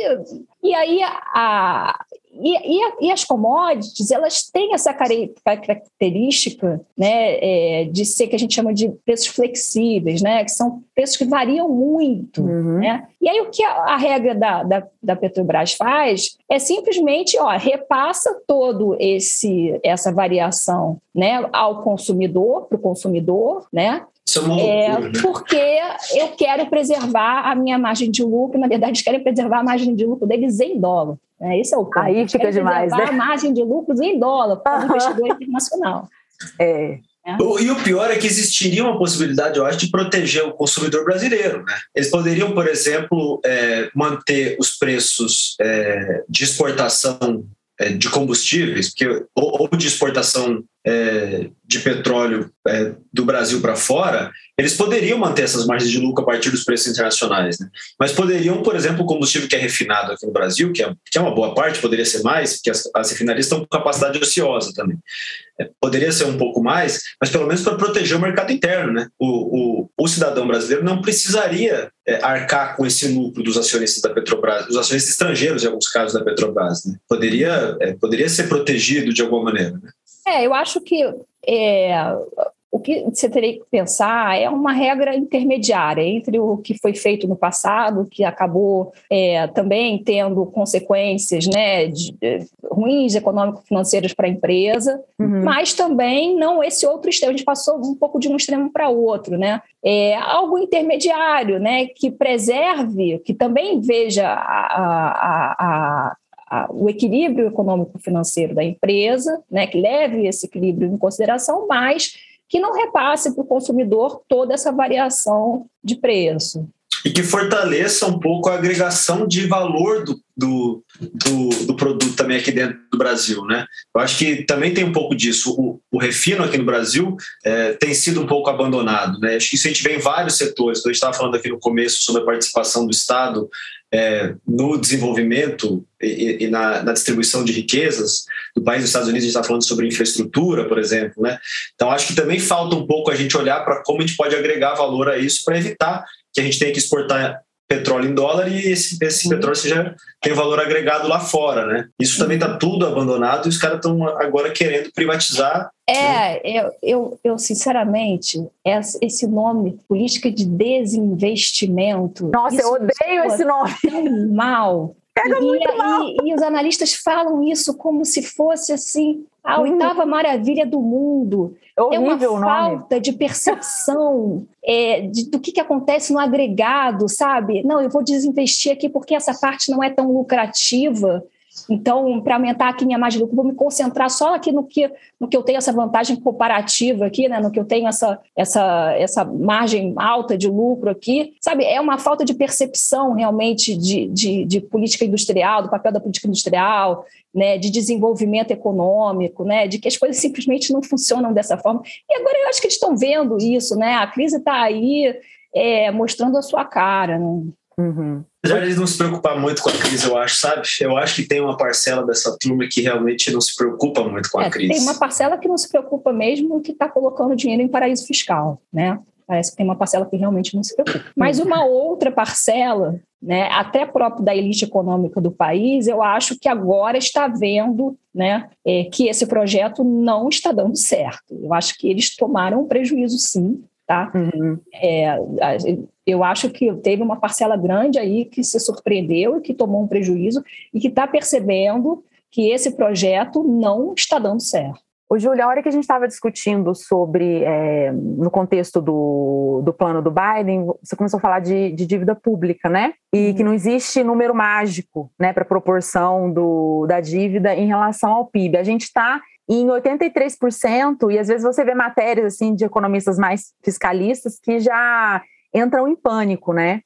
E aí a, e, e, e, as commodities, elas têm essa característica né, é, de ser que a gente chama de preços flexíveis, né, que são preços que variam muito. Uhum. Né? E aí o que a, a regra da, da, da, Petrobras faz é simplesmente ó, repassa todo esse essa variação né, ao consumidor, para o consumidor, né? Isso é uma loucura, é, Porque eu quero preservar a minha margem de lucro, na verdade, eles querem preservar a margem de lucro deles em dólar. É, esse é o ponto. Aí fica demais, né? a margem de lucros em dólar para o investidor internacional. É. É. E o pior é que existiria uma possibilidade, eu acho, de proteger o consumidor brasileiro. Né? Eles poderiam, por exemplo, é, manter os preços é, de exportação é, de combustíveis, porque, ou, ou de exportação é, de petróleo é, do Brasil para fora, eles poderiam manter essas margens de lucro a partir dos preços internacionais. Né? Mas poderiam, por exemplo, o combustível que é refinado aqui no Brasil, que é, que é uma boa parte, poderia ser mais, porque as, as refinarias estão com capacidade ociosa também. É, poderia ser um pouco mais, mas pelo menos para proteger o mercado interno. Né? O, o, o cidadão brasileiro não precisaria é, arcar com esse lucro dos acionistas da Petrobras, dos acionistas estrangeiros, em alguns casos, da Petrobras. Né? Poderia, é, poderia ser protegido de alguma maneira. Né? É, eu acho que é, o que você teria que pensar é uma regra intermediária entre o que foi feito no passado, que acabou é, também tendo consequências né, de, de, ruins econômico-financeiras para a empresa, uhum. mas também não esse outro extremo. A gente passou um pouco de um extremo para outro, né? É algo intermediário, né, que preserve, que também veja a, a, a o equilíbrio econômico-financeiro da empresa, né, que leve esse equilíbrio em consideração, mas que não repasse para o consumidor toda essa variação de preço. E que fortaleça um pouco a agregação de valor do, do, do, do, produto também aqui dentro do Brasil, né? Eu acho que também tem um pouco disso. O, o refino aqui no Brasil é, tem sido um pouco abandonado, né? Acho que isso a gente vê em vários setores. Então, a gente estava falando aqui no começo sobre a participação do Estado é, no desenvolvimento e, e na, na, distribuição de riquezas do país dos Estados Unidos, a gente está falando sobre infraestrutura, por exemplo. Né? Então, acho que também falta um pouco a gente olhar para como a gente pode agregar valor a isso para evitar que a gente tenha que exportar petróleo em dólar e esse, esse petróleo seja, tem valor agregado lá fora, né? Isso também está tudo abandonado e os caras estão agora querendo privatizar. É, né? eu, eu, eu, sinceramente, esse nome, política de desinvestimento. Nossa, eu odeio esse nome. Tão mal. Pega e, muito mal. E, e, os analistas falam isso como se fosse assim a oitava maravilha do mundo. É, é uma falta de percepção é, de, do que, que acontece no agregado, sabe? Não, eu vou desinvestir aqui porque essa parte não é tão lucrativa. Então, para aumentar aqui minha margem de lucro, vou me concentrar só aqui no que, no que eu tenho essa vantagem comparativa aqui, né? no que eu tenho essa, essa, essa margem alta de lucro aqui. Sabe, é uma falta de percepção realmente de, de, de política industrial, do papel da política industrial, né, de desenvolvimento econômico, né, de que as coisas simplesmente não funcionam dessa forma. E agora eu acho que eles estão vendo isso, né? A crise está aí é, mostrando a sua cara. Né? Uhum. Já eles não se preocupar muito com a crise, eu acho, sabe? Eu acho que tem uma parcela dessa turma que realmente não se preocupa muito com a é, crise. Tem uma parcela que não se preocupa mesmo que está colocando dinheiro em paraíso fiscal, né? Parece que tem uma parcela que realmente não se preocupa. Mas uma outra parcela, né, até próprio da elite econômica do país, eu acho que agora está vendo né, é, que esse projeto não está dando certo. Eu acho que eles tomaram um prejuízo, sim. Tá? Uhum. É, eu acho que teve uma parcela grande aí que se surpreendeu e que tomou um prejuízo e que está percebendo que esse projeto não está dando certo. O Júlio, a hora que a gente estava discutindo sobre, é, no contexto do, do plano do Biden, você começou a falar de, de dívida pública, né? E uhum. que não existe número mágico, né, para proporção do, da dívida em relação ao PIB. A gente está em 83%, e às vezes você vê matérias assim de economistas mais fiscalistas que já entram em pânico, né?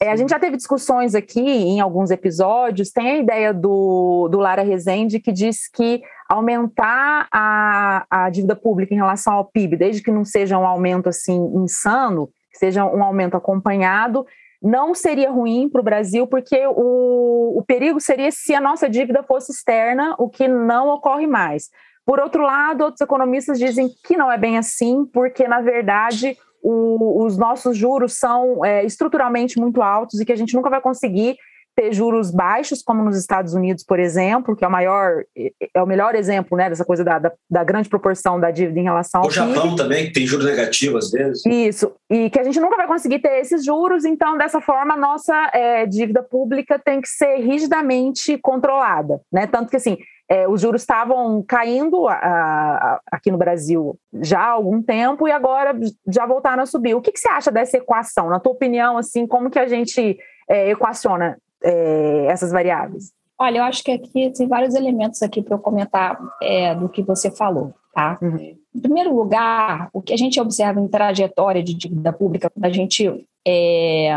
É, a gente já teve discussões aqui em alguns episódios. Tem a ideia do, do Lara Rezende que diz que aumentar a, a dívida pública em relação ao PIB, desde que não seja um aumento assim insano, que seja um aumento acompanhado, não seria ruim para o Brasil, porque o, o perigo seria se a nossa dívida fosse externa, o que não ocorre mais. Por outro lado, outros economistas dizem que não é bem assim, porque, na verdade, o, os nossos juros são é, estruturalmente muito altos e que a gente nunca vai conseguir ter juros baixos, como nos Estados Unidos, por exemplo, que é o maior, é o melhor exemplo né, dessa coisa da, da, da grande proporção da dívida em relação ao O Japão PIB. também, que tem juros negativos às vezes. Isso, e que a gente nunca vai conseguir ter esses juros, então, dessa forma, a nossa é, dívida pública tem que ser rigidamente controlada. Né? Tanto que, assim, é, os juros estavam caindo a, a, aqui no Brasil já há algum tempo e agora já voltaram a subir. O que, que você acha dessa equação? Na tua opinião, assim, como que a gente é, equaciona é, essas variáveis? Olha, eu acho que aqui tem vários elementos aqui para eu comentar é, do que você falou, tá? Uhum. Em primeiro lugar, o que a gente observa em trajetória de dívida pública, quando a gente é,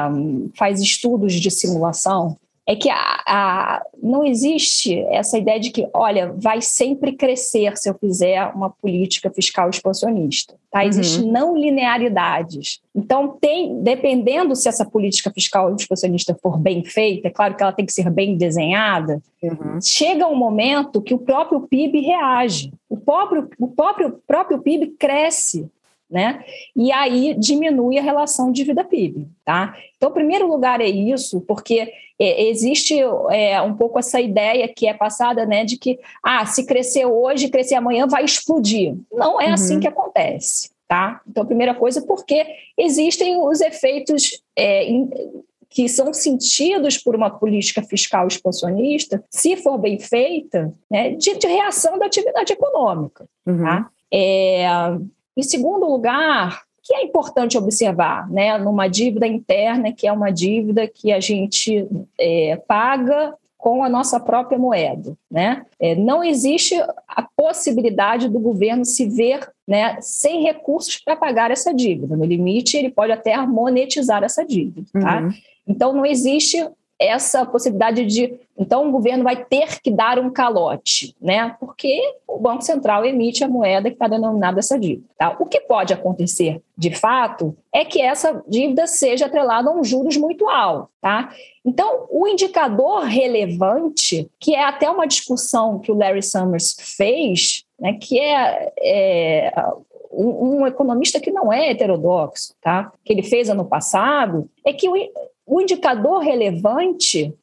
faz estudos de simulação, é que a, a, não existe essa ideia de que, olha, vai sempre crescer se eu fizer uma política fiscal expansionista. Tá? Existem uhum. não linearidades. Então, tem, dependendo se essa política fiscal expansionista for bem feita, é claro que ela tem que ser bem desenhada, uhum. chega um momento que o próprio PIB reage. O próprio, o próprio, próprio PIB cresce né? E aí diminui a relação dívida-PIB, tá? Então, primeiro lugar é isso, porque é, existe é, um pouco essa ideia que é passada, né, de que, ah, se crescer hoje, crescer amanhã, vai explodir. Não é assim uhum. assim que acontece, tá? Então, primeira coisa, porque existem os efeitos é, in, que são sentidos por uma política fiscal expansionista, se for bem feita, né, de, de reação da atividade econômica, uhum. tá? É, em segundo lugar, que é importante observar, né, numa dívida interna, que é uma dívida que a gente é, paga com a nossa própria moeda. Né? É, não existe a possibilidade do governo se ver né, sem recursos para pagar essa dívida. No limite, ele pode até monetizar essa dívida. Tá? Uhum. Então, não existe essa possibilidade de então o governo vai ter que dar um calote, né? Porque o Banco Central emite a moeda que está denominada essa dívida. Tá? O que pode acontecer, de fato, é que essa dívida seja atrelada a um juros muito alto, tá? Então, o indicador relevante, que é até uma discussão que o Larry Summers fez, né, que é, é um, um, economista que não é heterodoxo, tá? Que ele fez ano passado, é que o, o indicador relevante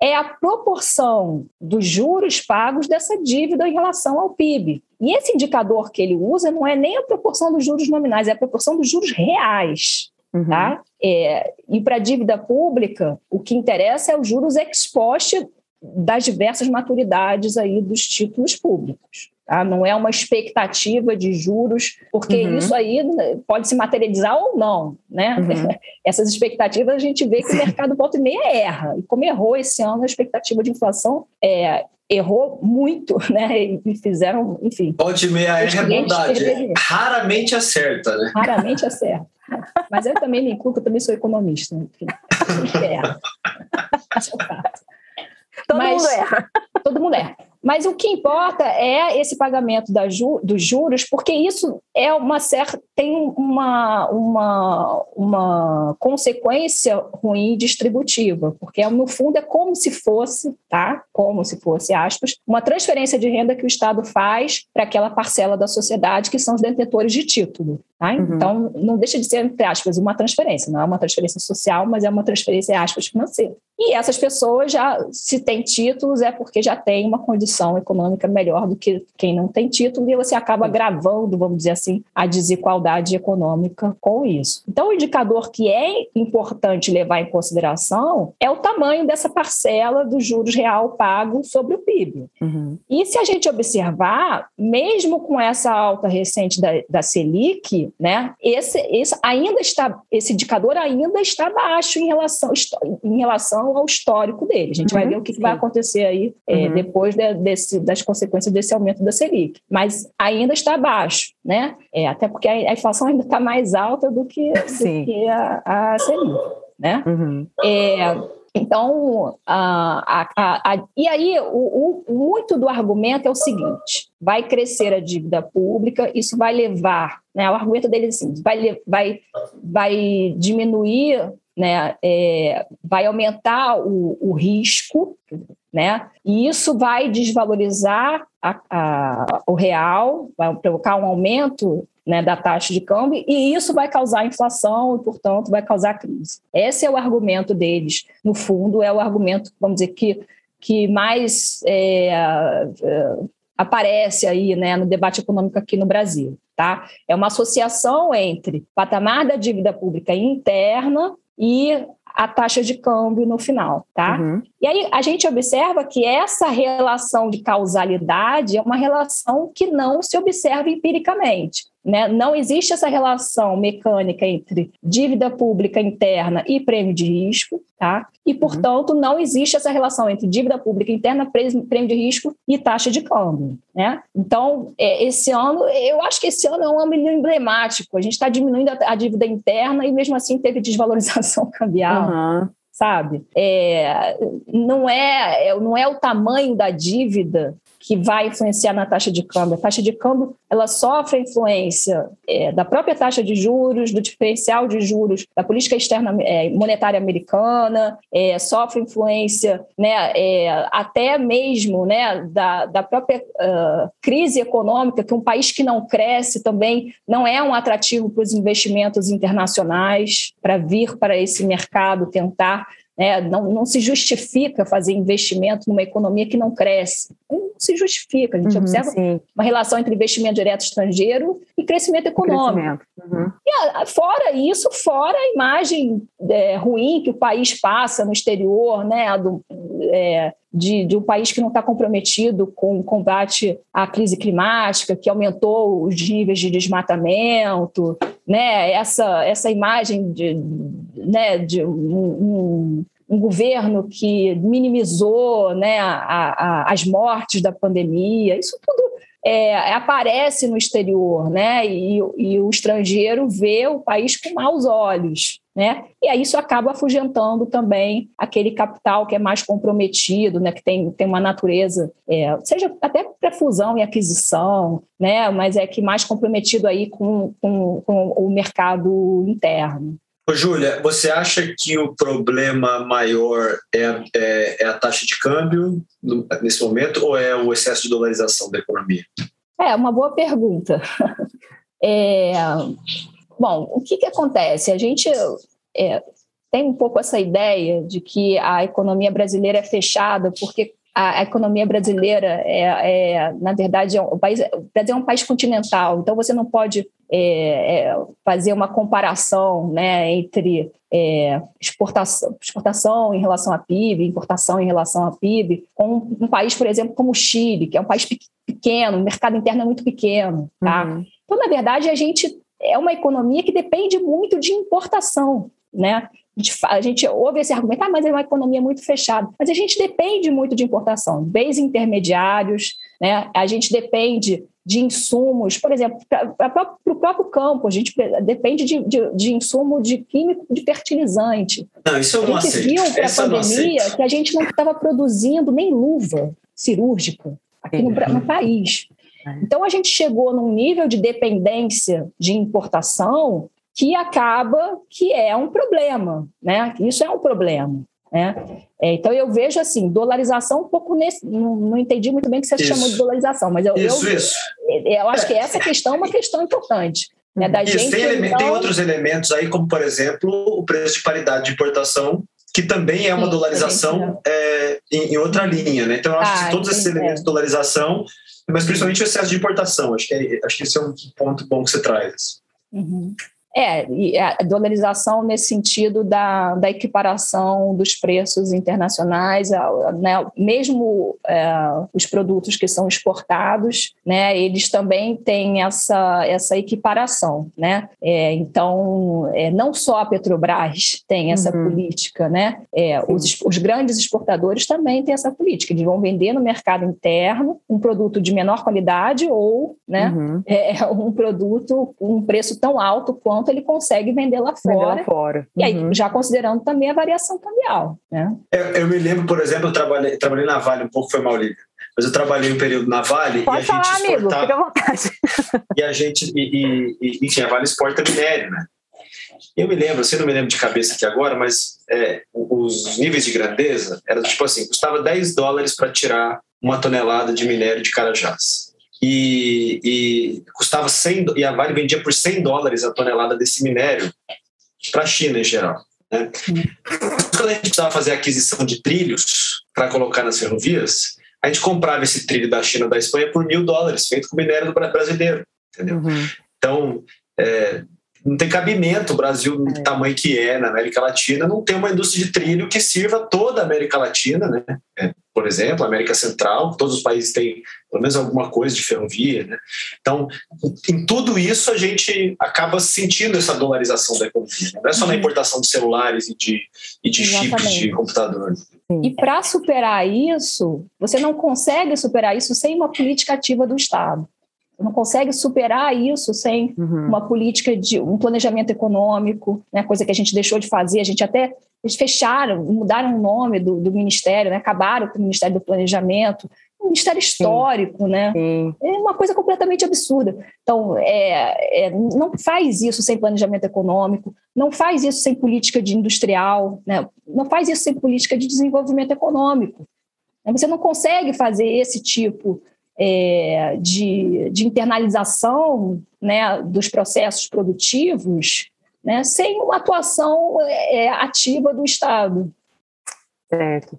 é a proporção dos juros pagos dessa dívida em relação ao PIB. E esse indicador que ele usa não é nem a proporção dos juros nominais, é a proporção dos juros reais. Uhum. Tá? É, e para a dívida pública, o que interessa é os juros ex post das diversas maturidades aí dos títulos públicos. Tá? Não é uma expectativa de juros, porque uhum. isso aí pode se materializar ou não. Né? Uhum. Essas expectativas a gente vê que o mercado volta e meia erra. E como errou esse ano a expectativa de inflação, é, errou muito, né? E fizeram, enfim. Volta e meia erra é bondade. Raramente acerta, né? Raramente acerta. Mas eu também me incluo, eu também sou economista. Enfim, erra. Todo Mas, mundo erra. Todo mundo erra. Mas o que importa é esse pagamento ju, dos juros, porque isso é uma certa tem uma, uma, uma consequência ruim distributiva, porque no fundo é como se fosse, tá? Como se fosse, aspas, uma transferência de renda que o Estado faz para aquela parcela da sociedade que são os detentores de título. Tá? Uhum. Então, não deixa de ser, entre aspas, uma transferência. Não é uma transferência social, mas é uma transferência, aspas, financeira. E essas pessoas já, se têm títulos, é porque já têm uma condição econômica melhor do que quem não tem título, e você acaba gravando, vamos dizer assim, a desigualdade econômica com isso. Então, o indicador que é importante levar em consideração é o tamanho dessa parcela do juros real pago sobre o PIB. Uhum. E se a gente observar, mesmo com essa alta recente da, da Selic, né? Esse, esse ainda está, esse indicador ainda está baixo em relação, em relação ao histórico dele. A gente uhum, vai ver o que, vai acontecer aí é, uhum. depois de, desse, das consequências desse aumento da Selic. Mas ainda está baixo, né? É, até porque a, a inflação ainda está mais alta do que, do que a, a Selic, né? Uhum. É, então, a, a, a, e aí, o, o, muito do argumento é o seguinte: vai crescer a dívida pública, isso vai levar, né, o argumento dele é assim, vai, vai, vai diminuir né, é, vai aumentar o, o risco, né? E isso vai desvalorizar a, a, o real, vai provocar um aumento né, da taxa de câmbio, e isso vai causar inflação e, portanto, vai causar crise. Esse é o argumento deles. No fundo, é o argumento, vamos dizer, que, que mais é, é, aparece aí né, no debate econômico aqui no Brasil. Tá? É uma associação entre patamar da dívida pública interna e a taxa de câmbio no final, tá? Uhum. E aí a gente observa que essa relação de causalidade é uma relação que não se observa empiricamente. Né? Não existe essa relação mecânica entre dívida pública interna e prêmio de risco, tá? E, uhum. portanto, uhum. não existe essa relação entre dívida pública interna, prêmio de risco e taxa de câmbio, né? Então, é, esse ano, eu acho que esse ano é um ano emblemático. A gente está diminuindo a, dívida interna e, mesmo assim, teve desvalorização cambial. Uhum sabe? É, não, é, é, não é o tamanho da dívida que vai influenciar na taxa de câmbio. A taxa de câmbio ela sofre a influência é, da própria taxa de juros, do diferencial de juros, da política externa é, monetária americana, é, sofre influência né, é, até mesmo né, da, da própria uh, crise econômica, que um país que não cresce também não é um atrativo para os investimentos internacionais para vir para esse mercado tentar né? Não, não se justifica fazer investimento numa economia que não cresce. Não se justifica. A gente uhum, observa sim. uma relação entre investimento direto estrangeiro e crescimento econômico. Crescimento. Uhum. E, fora isso, fora a imagem é, ruim que o país passa no exterior, né? Do, é, de, de, um país que não está comprometido com o combate à crise climática, que aumentou os níveis de desmatamento, né? essa, essa imagem de, né, de um, um, um governo que minimizou né, a, a, as mortes da pandemia, isso tudo é, aparece no exterior, né? E, e, o estrangeiro vê o país com maus olhos. Né? E aí isso acaba afugentando também aquele capital que é mais comprometido, né? que tem, tem uma natureza, é, seja até para fusão e aquisição, né? mas é que mais comprometido aí com, com, com o mercado interno. Júlia, você acha que o problema maior é, é, é, a taxa de câmbio nesse momento ou é o excesso de dolarização da economia? É uma boa pergunta. É, bom, o que, que acontece? A gente é, tem um pouco essa ideia de que a economia brasileira é fechada porque a, economia brasileira é, é na verdade, é um, o, país, o Brasil é um país continental, então você não pode é, é, fazer uma comparação né, entre é, exportação, exportação em relação a PIB, importação em relação a PIB, com um país, por exemplo, como o Chile, que é um país pequeno, o mercado interno é muito pequeno. Tá? Uhum. Então, na verdade, a gente é uma economia que depende muito de importação. Né? A gente, a gente ouve esse argumento, ah, mas é uma economia muito fechada. Mas a gente depende muito de importação, bens intermediários, né? a gente depende de insumos, por exemplo, para o próprio campo, a gente depende de, de, de, insumo de químico, de fertilizante. Não, isso eu não A gente aceito. viu para a pandemia que a gente não estava produzindo nem luva cirúrgica aqui no, no país. É. Então, a gente chegou num nível de dependência de importação que acaba que é um problema, né? Isso é um problema. Né? É, então eu vejo assim, dolarização um pouco nesse. Não, não entendi muito bem o que você isso. chamou de dolarização, mas eu, isso, eu, isso. eu acho que essa questão é uma questão importante. Né, da isso, gente, tem, então... tem outros elementos aí, como por exemplo o preço de paridade de importação, que também é uma Sim, dolarização é, em, em, outra linha. Né? Então eu acho ah, que todos esses elementos é. de dolarização, mas principalmente o excesso de importação, acho que, é, acho que esse é um ponto bom que você traz. Uhum. É, e a dolarização nesse sentido da, da equiparação dos preços internacionais, né, mesmo é, os produtos que são exportados, né, eles também têm essa, essa equiparação. Né? É, então, é, não só a Petrobras tem essa uhum. política, né? É, os, os grandes exportadores também têm essa política, eles vão vender no mercado interno um produto de menor qualidade ou né, uhum. é, um produto com um preço tão alto quanto quanto ele consegue vender lá fora. Vender lá fora. Uhum. E aí, uhum. já considerando também a variação cambial. Né? Eu, eu, me lembro, por exemplo, eu trabalhei, trabalhei na Vale um pouco, foi mal, Lívia. Mas eu trabalhei um período na Vale Pode e a falar, gente exportava... amigo, fica à vontade. E a gente, e, e, enfim, a Vale exporta minério, né? Eu me lembro, você não me lembro de cabeça aqui agora, mas é, os níveis de grandeza era tipo assim, custava 10 dólares para tirar uma tonelada de minério de Carajás. E, e custava 100, e a Vale vendia por 100 dólares a tonelada desse minério para a China em geral. Né? Quando a gente precisava fazer a aquisição de trilhos para colocar nas ferrovias, a gente comprava esse trilho da China da Espanha por mil dólares, feito com minério do brasileiro. Entendeu? Uhum. Então, é, não tem cabimento o Brasil, do é. tamanho que é na América Latina, não tem uma indústria de trilho que sirva toda a América Latina, né? É, por exemplo, a América Central, todos os países têm pelo menos alguma coisa de ferrovia, né? Então, em tudo isso, a gente acaba sentindo essa dolarização da economia. Né? Não é só na uhum. importação de celulares e de, e de chips de computador. E para superar isso, você não consegue superar isso sem uma política ativa do Estado não consegue superar isso sem uhum. uma política de um planejamento econômico, né, coisa que a gente deixou de fazer. A gente até eles fecharam, mudaram o nome do, do ministério, né, acabaram com o Ministério do Planejamento, um ministério histórico, Sim. né? Sim. É uma coisa completamente absurda. Então, é, é, não faz isso sem planejamento econômico, não faz isso sem política de industrial, né? não faz isso sem política de desenvolvimento econômico. Você não consegue fazer esse tipo é, de, de internalização né, dos processos produtivos né, sem uma atuação é, ativa do Estado. Certo.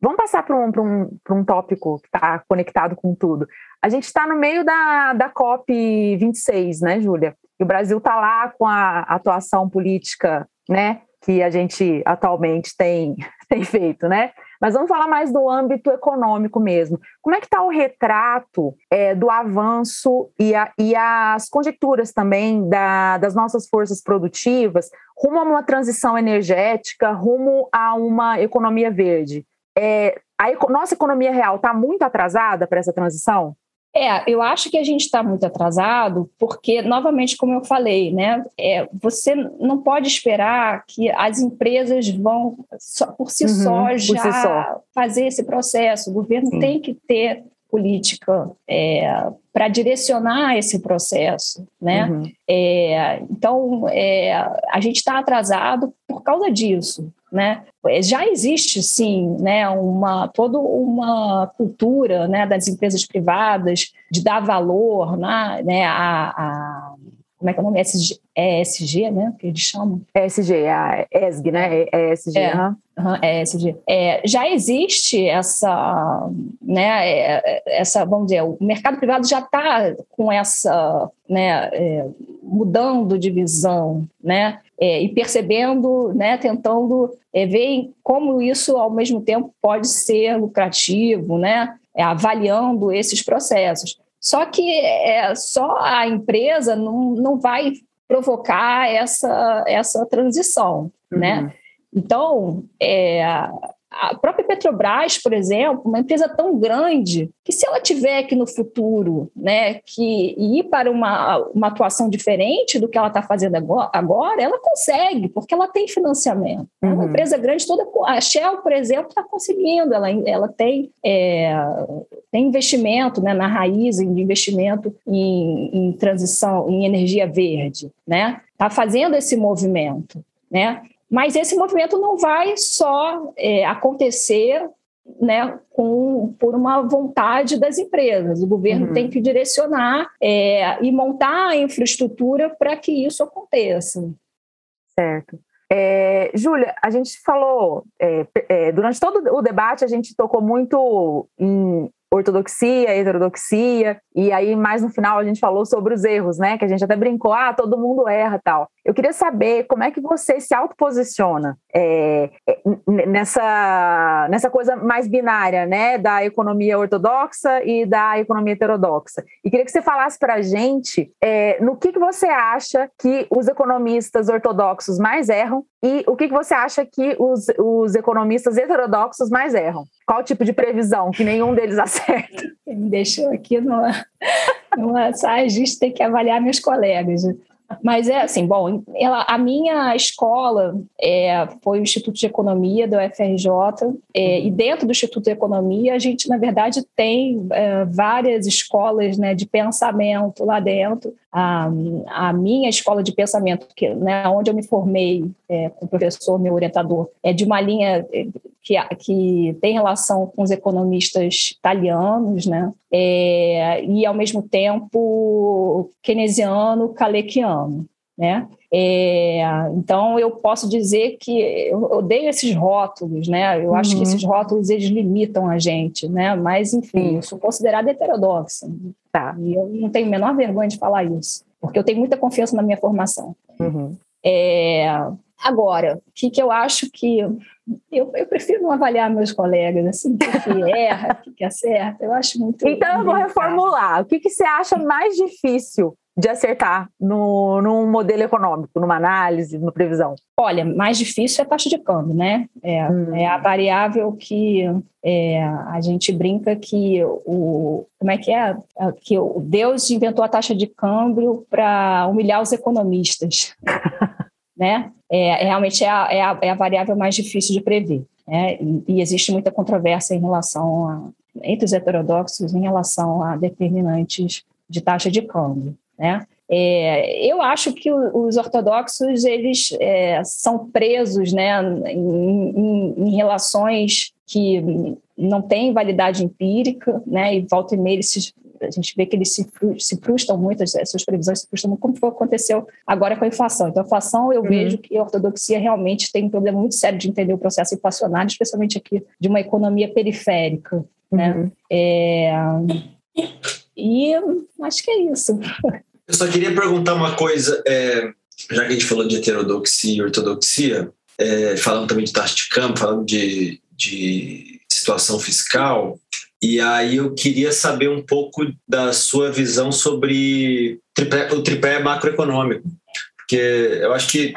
Vamos passar para um, um, um tópico que está conectado com tudo. A gente está no meio da, da COP26, né, Júlia? E o Brasil está lá com a atuação política, né, que a gente atualmente tem, tem feito, né? Mas vamos falar mais do âmbito econômico mesmo. Como é que está o retrato é, do avanço e, a, e, as conjecturas também da, das nossas forças produtivas rumo a uma transição energética, rumo a uma economia verde? É, a nossa economia real está muito atrasada para essa transição? É, eu acho que a gente está muito atrasado, porque, novamente, como eu falei, né, é, você não pode esperar que as empresas vão, só, por si uhum, só, já si só. fazer esse processo. O governo Sim. tem que ter política é, para direcionar esse processo, né? Uhum. É, então, é, a gente está atrasado por causa disso, né? É, já existe sim, né, uma toda uma cultura, né, das empresas privadas de dar valor, né, né a, a como é que é o nome? ESG, ESG né? Que eles chamam? ESG, é a ESG, né? ESG. É, uhum. Uhum, ESG. É, já existe essa, né, é, essa, vamos dizer, o mercado privado já está com essa, né, é, mudando de visão, né? É, e percebendo, né, tentando é, ver como isso ao mesmo tempo pode ser lucrativo, né, é, avaliando esses processos. Só que é, só a empresa não, não vai provocar essa, essa transição, né? uhum. né? Então, é, a própria Petrobras, por exemplo, uma empresa tão grande, que se ela tiver que no futuro né, que ir para uma, uma atuação diferente do que ela está fazendo agora, ela consegue, porque ela tem financiamento. Uhum. Uma empresa grande toda. A Shell, por exemplo, está conseguindo, ela, ela tem, é, tem investimento né, na raiz, de investimento em, em transição, em energia verde, né? Está fazendo esse movimento. Né? Mas esse movimento não vai só é, acontecer né, com, por uma vontade das empresas. O governo uhum. tem que direcionar é, e montar a infraestrutura para que isso aconteça. Certo. É, Júlia, a gente falou, é, é, durante todo o debate, a gente tocou muito em ortodoxia, heterodoxia, e aí mais no final a gente falou sobre os erros, né? Que a gente até brincou, ah, todo mundo erra tal. Eu queria saber como é que você se autoposiciona é, é nessa, nessa coisa mais binária, né? Da economia ortodoxa e da economia heterodoxa. E queria que você falasse para a gente é, no que, que você acha que os economistas ortodoxos mais erram e o que, que você acha que os, os economistas heterodoxos mais erram. Qual tipo de previsão que nenhum deles acerta? Me deixou aqui numa, numa saia, a gente tem que avaliar meus colegas. Mas é assim, bom, ela, a minha escola é, foi o Instituto de Economia da UFRJ, é, e dentro do Instituto de Economia a gente, na verdade, tem é, várias escolas né, de pensamento lá dentro. A, a minha escola de pensamento, que, né, onde eu me formei é, com o professor, meu orientador, é de uma linha é, que, que tem relação com os economistas italianos, né, é, e ao mesmo tempo keynesiano, kalekiano, né? É, então eu posso dizer que eu odeio esses rótulos, né? Eu uhum. acho que uhum. esses rótulos eles limitam a gente, né? Mas enfim, eu sou considerada heterodoxa. Tá. E eu não tenho a menor vergonha de falar isso, porque eu tenho muita confiança na minha formação. Uhum. É, agora, o que, que eu acho que. Eu, eu, prefiro não avaliar meus colegas, assim, o que erra, o que acerta. Eu acho muito. Então, eu vou reformular. O que, que você acha mais difícil de acertar no, num modelo econômico, numa análise, numa previsão? Olha, mais difícil é a taxa de câmbio, né? É, hum. é a variável que é, a gente brinca que o como é que é? é que o Deus inventou a taxa de câmbio para humilhar os economistas, né? É, realmente é a, é, a, é a variável mais difícil de prever. Né? E, e existe muita controvérsia em relação a, entre os heterodoxos em relação a determinantes de taxa de câmbio. Né? É, eu acho que os ortodoxos eles é, são presos né, em, em, em, relações que não têm validade empírica, né, e volta e meia eles se, a gente vê que eles se, se frustram muito, as suas previsões se frustram muito, como foi, aconteceu agora com a inflação. Então, a inflação, eu uhum. vejo que a ortodoxia realmente tem um problema muito sério de entender o processo inflacionário, especialmente aqui de uma economia periférica. Né? Uhum. É, e acho que é isso. Eu só queria perguntar uma coisa, é, já que a gente falou de heterodoxia e ortodoxia, é, falando também de taxa de câmbio, falando de, de situação fiscal, e aí eu queria saber um pouco da sua visão sobre tripé, o tripé macroeconômico, porque eu acho que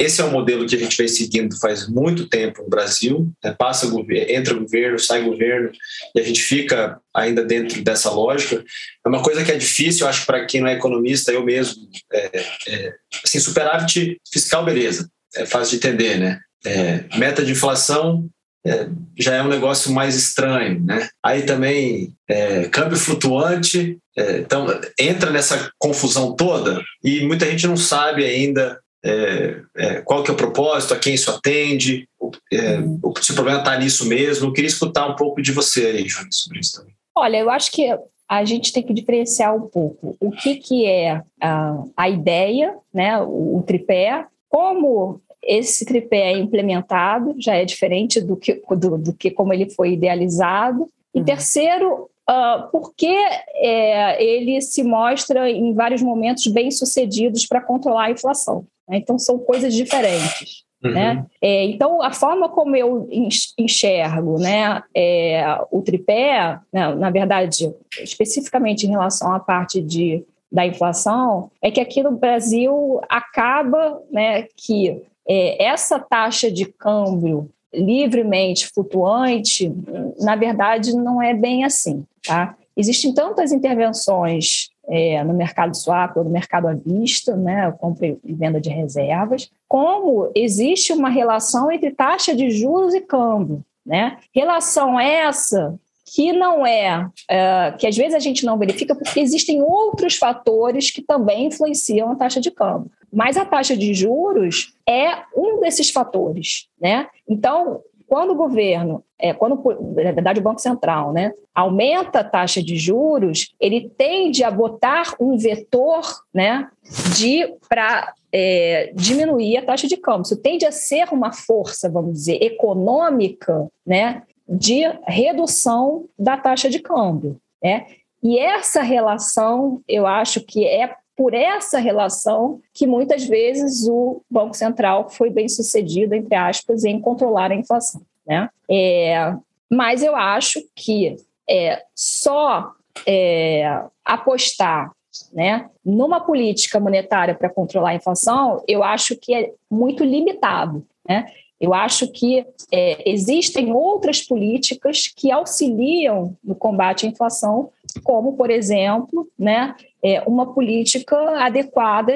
esse é um modelo que a gente vem seguindo faz muito tempo no Brasil. Né? Passa governo, entra governo, sai governo, e a gente fica ainda dentro dessa lógica. É uma coisa que é difícil, acho, para quem não é economista, eu mesmo. É, é, assim, superávit fiscal, beleza, é fácil de entender, né? É, meta de inflação é, já é um negócio mais estranho, né? Aí também é, câmbio flutuante, é, então entra nessa confusão toda e muita gente não sabe ainda é, é, qual que é o propósito, a quem isso atende, é, uhum. se o problema está nisso mesmo. Eu queria escutar um pouco de você aí, Júnior, sobre isso também. Olha, eu acho que a gente tem que diferenciar um pouco o que, que é a, a ideia, né, o, o tripé, como esse tripé é implementado, já é diferente do que, do, do que como ele foi idealizado. E uhum. terceiro, uh, por que é, ele se mostra em vários momentos bem sucedidos para controlar a inflação. Né? Então, são coisas diferentes. Uhum. Né? É, então, a forma como eu enxergo né, é, o tripé, né, na verdade, especificamente em relação à parte de, da inflação, é que aqui no Brasil acaba né, que é, essa taxa de câmbio livremente flutuante, na verdade, não é bem assim. Tá? Existem tantas intervenções é, no mercado swap ou no mercado à vista, né, compra e venda de reservas, como existe uma relação entre taxa de juros e câmbio. Né? Relação essa que não é, é, que às vezes a gente não verifica porque existem outros fatores que também influenciam a taxa de câmbio. Mas a taxa de juros é um desses fatores, né? Então, quando o governo, é, quando, na verdade, o Banco Central, né, aumenta a taxa de juros, ele tende a botar um vetor né, de para é, diminuir a taxa de câmbio. Isso tende a ser uma força, vamos dizer, econômica né, de redução da taxa de câmbio. Né? E essa relação, eu acho que é por essa relação que muitas vezes o Banco Central foi bem sucedido, entre aspas, em controlar a inflação. Né? É, mas eu acho que é, só é, apostar né, numa política monetária para controlar a inflação, eu acho que é muito limitado. Né? Eu acho que é, existem outras políticas que auxiliam no combate à inflação, como, por exemplo, né, é, uma política adequada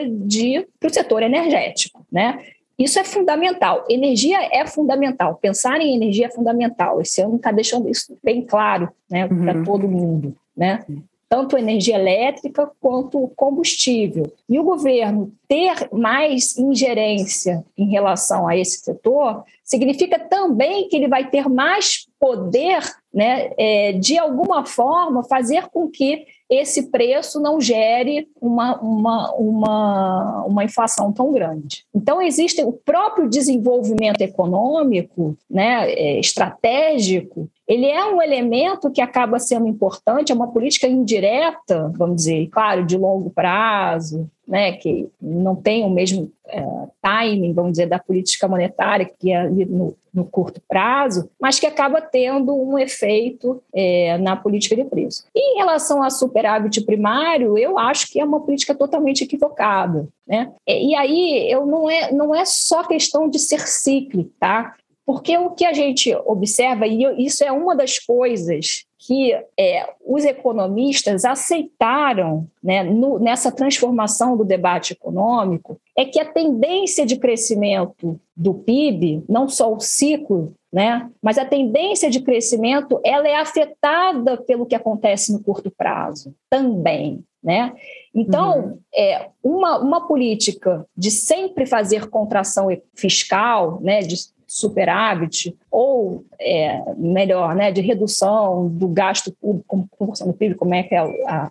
para o setor energético. Né? Isso é fundamental. Energia é fundamental. Pensar em energia é fundamental. Esse ano está deixando isso bem claro né, uhum. para todo mundo. Né? Tanto energia elétrica quanto combustível. E o governo ter mais ingerência em relação a esse setor significa também que ele vai ter mais poder, né, é, de alguma forma, fazer com que esse preço não gere uma, uma, uma, uma inflação tão grande. Então, existe o próprio desenvolvimento econômico, né, é, estratégico, ele é um elemento que acaba sendo importante, é uma política indireta, vamos dizer, claro, de longo prazo, né, que não tem o mesmo é, timing, vamos dizer, da política monetária, que é no, no curto prazo, mas que acaba tendo um efeito é, na política de preço. E em relação a superávit primário, eu acho que é uma política totalmente equivocada. Né? E aí eu não é, não é só questão de ser cíclico, tá? Porque o que a gente observa, e isso é uma das coisas que é, os economistas aceitaram né, no, nessa transformação do debate econômico, é que a tendência de crescimento do PIB, não só o ciclo, né, mas a tendência de crescimento ela é afetada pelo que acontece no curto prazo também. Né? Então, uhum. é, uma, uma política de sempre fazer contração fiscal, né, de superávit, ou é, melhor, né, de redução do gasto público como proporção do PIB, como é que é a, a,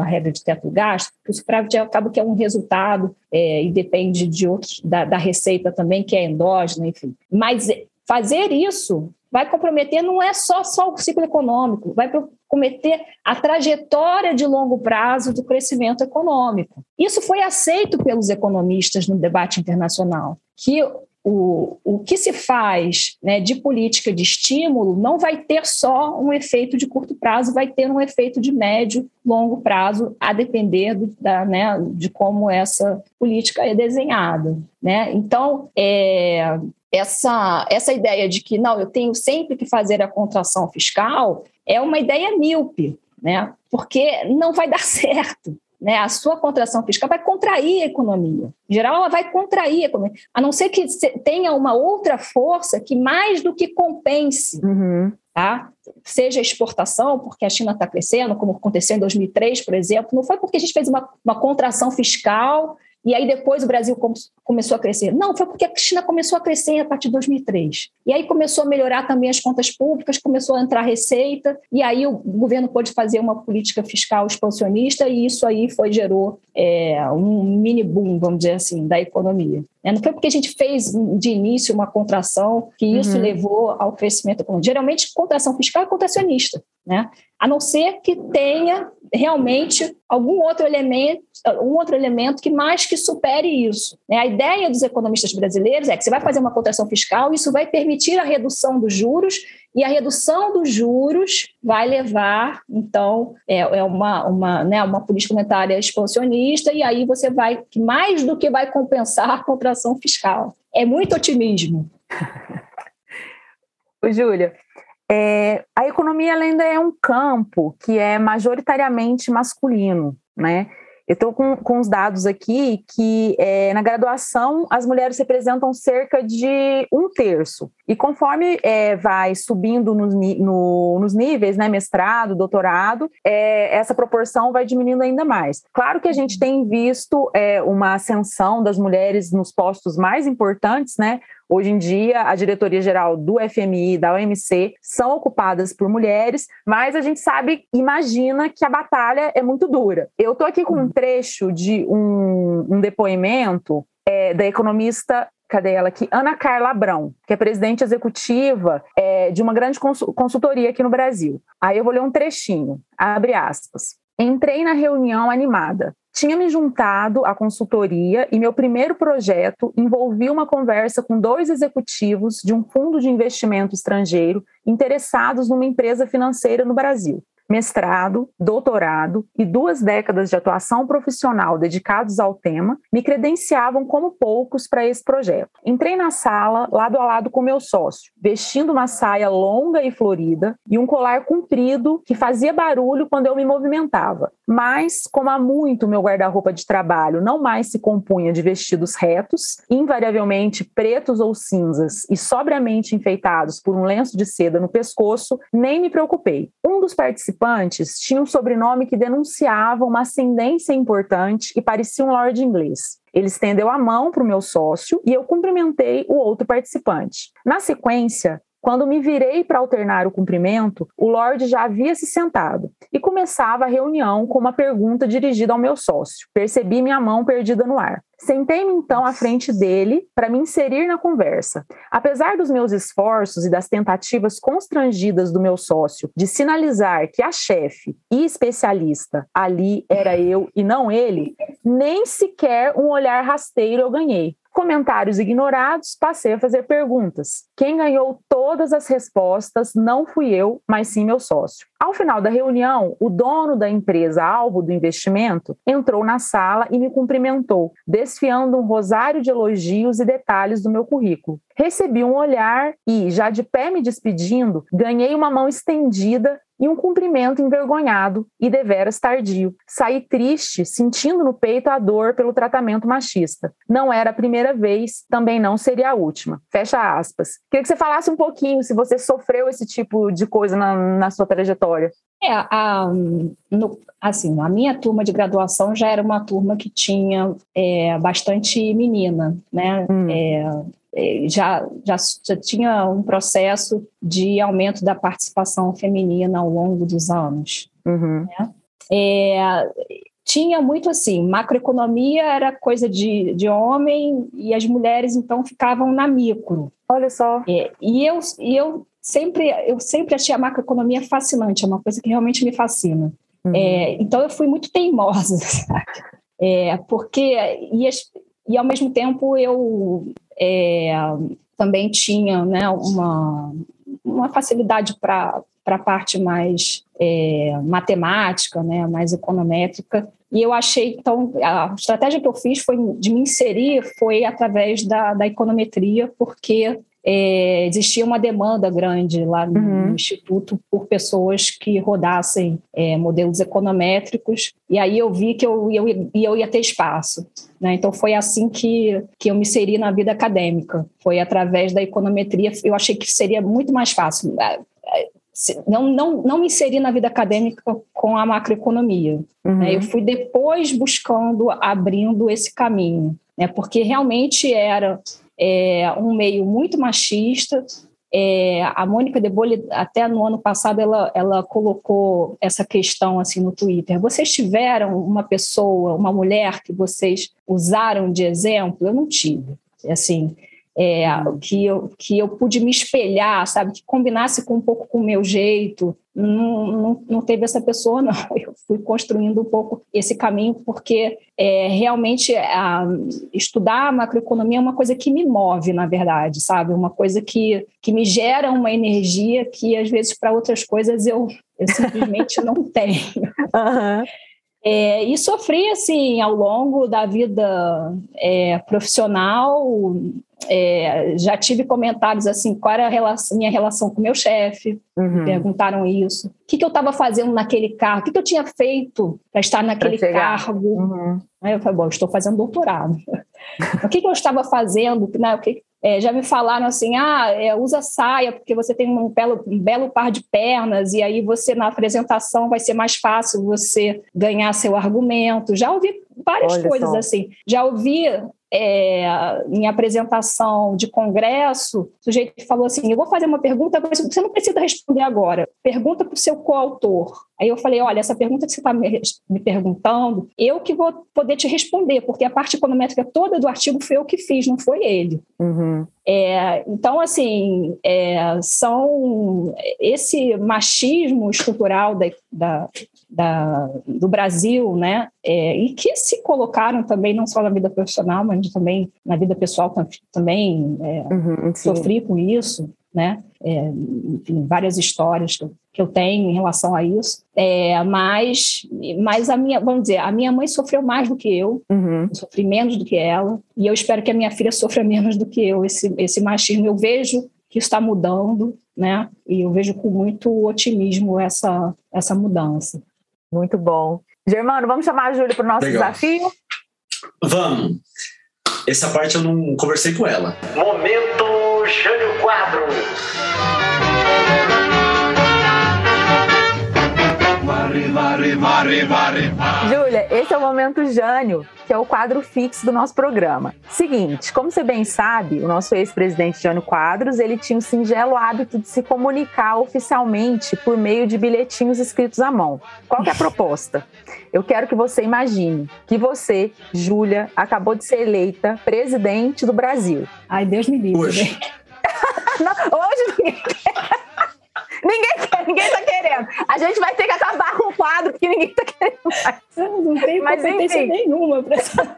a regra de teto do gasto, o superávit acaba que é um resultado é, e depende de outros, da, da receita também, que é endógena, enfim. Mas fazer isso vai comprometer não é só, só o ciclo econômico, vai comprometer a trajetória de longo prazo do crescimento econômico. Isso foi aceito pelos economistas no debate internacional, que o, o que se faz né, de política de estímulo não vai ter só um efeito de curto prazo, vai ter um efeito de médio, longo prazo, a depender do, da, né, de como essa política é desenhada. Né? Então, é, essa, essa ideia de que não, eu tenho sempre que fazer a contração fiscal é uma ideia míope, né? porque não vai dar certo né, a sua contração fiscal vai contrair a economia. Em geral, ela vai contrair a economia, a não ser que tenha uma outra força que mais do que compense, uhum. tá? seja a exportação, porque a China está crescendo, como aconteceu em 2003, por exemplo, não foi porque a gente fez uma, uma contração fiscal e aí depois o Brasil começou a crescer. Não, foi porque a China começou a crescer a partir de 2003. E aí começou a melhorar também as contas públicas, começou a entrar receita, e aí o governo pôde fazer uma política fiscal expansionista, e isso aí foi gerou é, um mini boom, vamos dizer assim, da economia. É, não foi porque a gente fez de início uma contração que isso uhum. levou ao crescimento econômico. Geralmente, contração fiscal é contracionista, né? A não ser que tenha realmente algum outro elemento, um outro elemento que mais que supere isso. Né? A ideia dos economistas brasileiros é que você vai fazer uma contração fiscal, isso vai permitir a redução dos juros e a redução dos juros vai levar, então, é, é uma, uma, né, uma política monetária expansionista, e aí você vai, mais do que vai compensar a contração fiscal. É muito otimismo. Ô, Júlia, é, a economia ainda é um campo que é majoritariamente masculino, né? Eu estou com, com os dados aqui que é, na graduação as mulheres representam cerca de um terço. E conforme é, vai subindo nos, no, nos níveis, né, mestrado, doutorado, é, essa proporção vai diminuindo ainda mais. Claro que a gente tem visto é, uma ascensão das mulheres nos postos mais importantes, né? Hoje em dia, a diretoria geral do FMI, da OMC, são ocupadas por mulheres, mas a gente sabe, imagina que a batalha é muito dura. Eu estou aqui com um trecho de um, um depoimento é, da economista cadê ela aqui? Ana Carla Abrão, que é presidente executiva é, de uma grande consultoria aqui no Brasil. Aí eu vou ler um trechinho, abre aspas. Entrei na reunião animada. Tinha me juntado à consultoria e meu primeiro projeto envolvia uma conversa com dois executivos de um fundo de investimento estrangeiro interessados numa empresa financeira no Brasil mestrado, doutorado e duas décadas de atuação profissional dedicados ao tema me credenciavam como poucos para esse projeto. Entrei na sala lado a lado com meu sócio, vestindo uma saia longa e florida e um colar comprido que fazia barulho quando eu me movimentava. Mas, como há muito meu guarda-roupa de trabalho não mais se compunha de vestidos retos, invariavelmente pretos ou cinzas e sobriamente enfeitados por um lenço de seda no pescoço, nem me preocupei. Um dos participantes participantes tinha um sobrenome que denunciava uma ascendência importante e parecia um lord inglês. Ele estendeu a mão para o meu sócio e eu cumprimentei o outro participante. Na sequência, quando me virei para alternar o cumprimento, o Lorde já havia se sentado e começava a reunião com uma pergunta dirigida ao meu sócio. Percebi minha mão perdida no ar. Sentei-me então à frente dele para me inserir na conversa. Apesar dos meus esforços e das tentativas constrangidas do meu sócio de sinalizar que a chefe e especialista ali era eu e não ele, nem sequer um olhar rasteiro eu ganhei. Comentários ignorados, passei a fazer perguntas. Quem ganhou todas as respostas não fui eu, mas sim meu sócio. Ao final da reunião, o dono da empresa alvo do investimento entrou na sala e me cumprimentou, desfiando um rosário de elogios e detalhes do meu currículo. Recebi um olhar e, já de pé me despedindo, ganhei uma mão estendida e um cumprimento envergonhado e deveras tardio. Saí triste, sentindo no peito a dor pelo tratamento machista. Não era a primeira vez, também não seria a última. Fecha aspas. Queria que você falasse um pouquinho se você sofreu esse tipo de coisa na, na sua trajetória. É, a, no, assim, a minha turma de graduação já era uma turma que tinha é, bastante menina, né? Hum. É, já, já, já tinha um processo de aumento da participação feminina ao longo dos anos. Uhum. Né? É, tinha muito assim, macroeconomia era coisa de, de homem e as mulheres então ficavam na micro. Olha só. É, e eu, e eu sempre eu sempre achei a macroeconomia fascinante, é uma coisa que realmente me fascina. Uhum. É, então eu fui muito teimosa, sabe? É, porque e, e ao mesmo tempo eu é, também tinha né, uma, uma facilidade para a parte mais é, matemática, né, mais econométrica. E eu achei, então, a estratégia que eu fiz foi de me inserir foi através da, da econometria, porque é, existia uma demanda grande lá no, uhum. Instituto por pessoas que rodassem é, modelos econométricos, e aí eu vi que eu, eu, eu ia ter espaço. Né? Então foi assim que, que eu me inseri na vida acadêmica, foi através da econometria, eu achei que seria muito mais fácil. É, não, não, não me inseri na vida acadêmica com a macroeconomia. Né? Uhum. Né? Eu fui depois buscando, abrindo esse caminho, né? porque realmente era é um meio muito machista. É, a Mônica de Bolle, até no ano passado, ela, ela colocou essa questão assim no Twitter. Vocês tiveram uma pessoa, uma mulher que vocês usaram de exemplo? Eu não tive. Assim, é, que, eu, que eu pude me espelhar, sabe, que combinasse com um pouco com o meu jeito. Não, não, não teve essa pessoa, não. Eu fui construindo um pouco esse caminho, porque é, realmente a, estudar a macroeconomia é uma coisa que me move, na verdade, sabe? Uma coisa que, que me gera uma energia que, às vezes, para outras coisas eu, eu simplesmente não tenho. Uhum. É, e sofri, assim, ao longo da vida é, profissional, é, já tive comentários assim, qual era a relação, minha relação com meu chefe, uhum. perguntaram isso. O que, que eu estava fazendo naquele cargo? O que, que eu tinha feito para estar naquele cargo? Uhum. Aí eu falei, bom, estou fazendo doutorado. o que, que eu estava fazendo? Né, o que, é, já me falaram assim, ah, é, usa saia porque você tem um belo, um belo par de pernas e aí você na apresentação vai ser mais fácil você ganhar seu argumento. Já ouvi várias Olha coisas só. assim. Já ouvi é, em apresentação de congresso, o sujeito falou assim: Eu vou fazer uma pergunta, mas você não precisa responder agora. Pergunta para o seu coautor. Aí eu falei: Olha, essa pergunta que você está me, me, perguntando, eu que vou poder te responder, porque a parte econométrica toda do artigo foi eu que fiz, não foi ele. Uhum. É, então, assim, é, são esse machismo estrutural da, da, da, do Brasil, né? É, e que se colocaram também não só na vida profissional, mas também na vida pessoal também é, uhum, sofri com isso, né? É, enfim, várias histórias que eu, que eu, tenho em relação a isso. É, mas, mas a minha, vamos dizer, a minha mãe sofreu mais do que eu, uhum. eu sofri menos do que ela, e eu espero que a minha filha sofra menos do que eu esse, esse machismo. Eu vejo que está mudando, né? E eu vejo com muito otimismo essa, essa mudança. Muito bom. Germano, vamos chamar a Júlia para o nosso Legal. desafio? Vamos. Essa parte eu não conversei com ela. Momento Jânio Quadros. Júlia, esse é o momento Jânio, que é o quadro fixo do nosso programa. Seguinte, como você bem sabe, o nosso ex-presidente Jânio Quadros, ele tinha o singelo hábito de se comunicar oficialmente por meio de bilhetinhos escritos à mão. Qual é a proposta? Eu quero que você imagine que você, Júlia, acabou de ser eleita presidente do Brasil. Ai, Deus me livre. Hoje, Não, hoje ninguém quer. Ninguém quer, ninguém tá querendo. A gente vai ter que acabar com o quadro, porque ninguém tá querendo mais. Eu não tenho Mas, competência enfim. nenhuma para essa.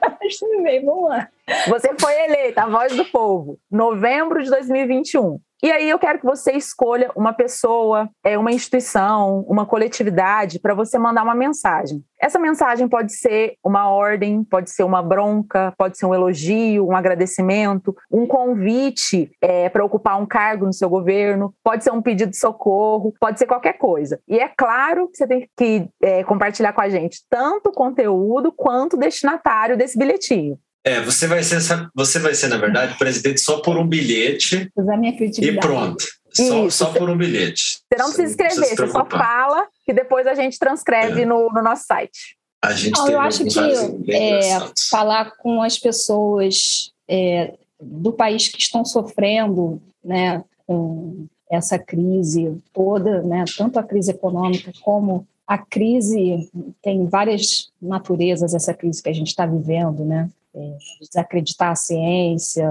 Vamos lá. Você foi eleita a voz do povo, novembro de 2021. E aí eu quero que você escolha uma pessoa, é, uma instituição, uma coletividade para você mandar uma mensagem. Essa mensagem pode ser uma ordem, pode ser uma bronca, pode ser um elogio, um agradecimento, um convite é, para ocupar um cargo no seu governo, pode ser um pedido de socorro, pode ser qualquer coisa. E é claro que você tem que é, compartilhar com a gente tanto o conteúdo quanto o destinatário desse bilhetinho. É, você vai ser, você vai ser, na verdade, presidente só por um bilhete. Usar minha E pronto. Só, só, por um bilhete. Você não precisa escrever, você, só fala que depois a gente transcreve é. no, no, nosso site. A gente oh, eu acho que é, falar com as pessoas é, do país que estão sofrendo né, com essa crise toda, né, tanto a crise econômica como a crise, tem várias naturezas essa crise que a gente está vivendo, né? É, desacreditar a ciência,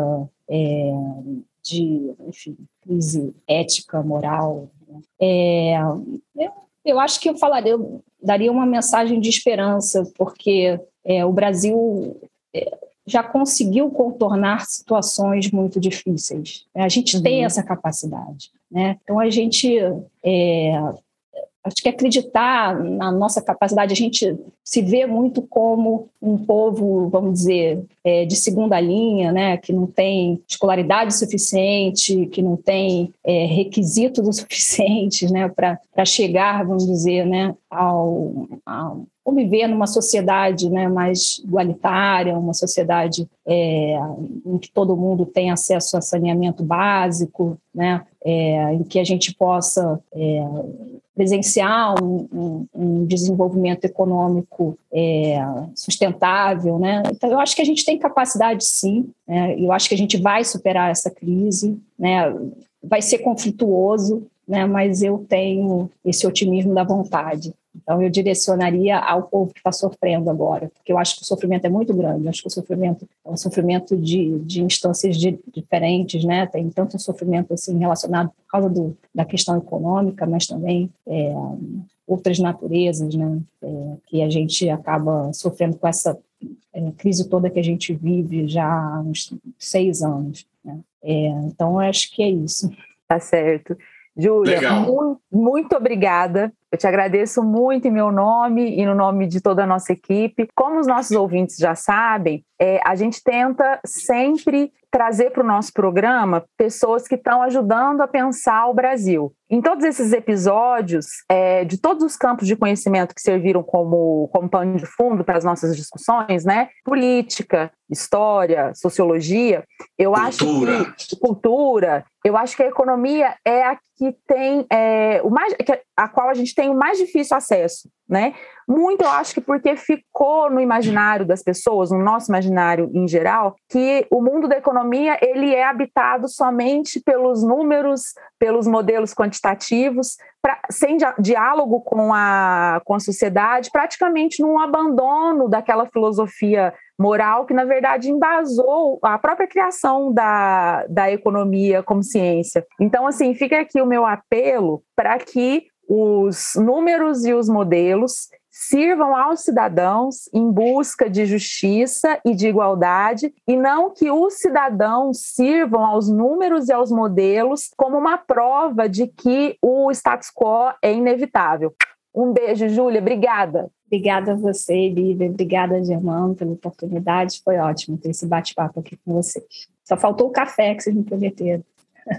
é, de, enfim, crise ética, moral. Né? É, eu, eu, acho que eu falaria, eu daria uma mensagem de esperança, porque é, o Brasil é, já conseguiu contornar situações muito difíceis. A gente uhum. tem essa capacidade. Né? Então, a gente é, acho que acreditar na nossa capacidade, a gente se vê muito como um povo, vamos dizer, é, de segunda linha, né, que não tem escolaridade suficiente, que não tem é, requisitos suficientes né, para chegar, vamos dizer, né, ao, ao viver numa sociedade né, mais igualitária, uma sociedade é, em que todo mundo tem acesso a saneamento básico, né, é, em que a gente possa é, presenciar um, um, um, desenvolvimento econômico é, sustentável, né? Então eu acho que a gente tem capacidade, sim. Né? Eu acho que a gente vai superar essa crise, né? Vai ser conflituoso, né? Mas eu tenho esse otimismo da vontade. Então, eu direcionaria ao povo que está sofrendo agora, porque eu acho que o sofrimento é muito grande. Eu acho que o sofrimento é um sofrimento de, de instâncias de, diferentes, né? Tem tanto um sofrimento assim relacionado por causa do, da questão econômica, mas também é, outras naturezas, né? É, que a gente acaba sofrendo com essa é, crise toda que a gente vive já há uns seis anos. Né? É, então, eu acho que é isso. Tá certo. Júlia, muito, muito obrigada. Eu te agradeço muito em meu nome e no nome de toda a nossa equipe. Como os nossos ouvintes já sabem, é, a gente tenta sempre trazer para o nosso programa pessoas que estão ajudando a pensar o Brasil. Em todos esses episódios, é, de todos os campos de conhecimento que serviram como, como pano de fundo para as nossas discussões, né? Política, história, sociologia, eu cultura. acho que cultura, eu acho que a economia é a que tem é, o mais, a qual a gente tem o mais difícil acesso, né? Muito, eu acho que porque ficou no imaginário das pessoas, no nosso imaginário em geral, que o mundo da economia ele é habitado somente pelos números, pelos modelos quantitativos, pra, sem diálogo com a, com a sociedade, praticamente num abandono daquela filosofia moral que, na verdade, embasou a própria criação da, da economia como ciência. Então, assim, fica aqui o meu apelo para que os números e os modelos sirvam aos cidadãos em busca de justiça e de igualdade, e não que os cidadãos sirvam aos números e aos modelos como uma prova de que o status quo é inevitável. Um beijo, Júlia. Obrigada. Obrigada a você, Lívia. Obrigada, Germano, pela oportunidade. Foi ótimo ter esse bate-papo aqui com vocês. Só faltou o café que vocês me prometeram.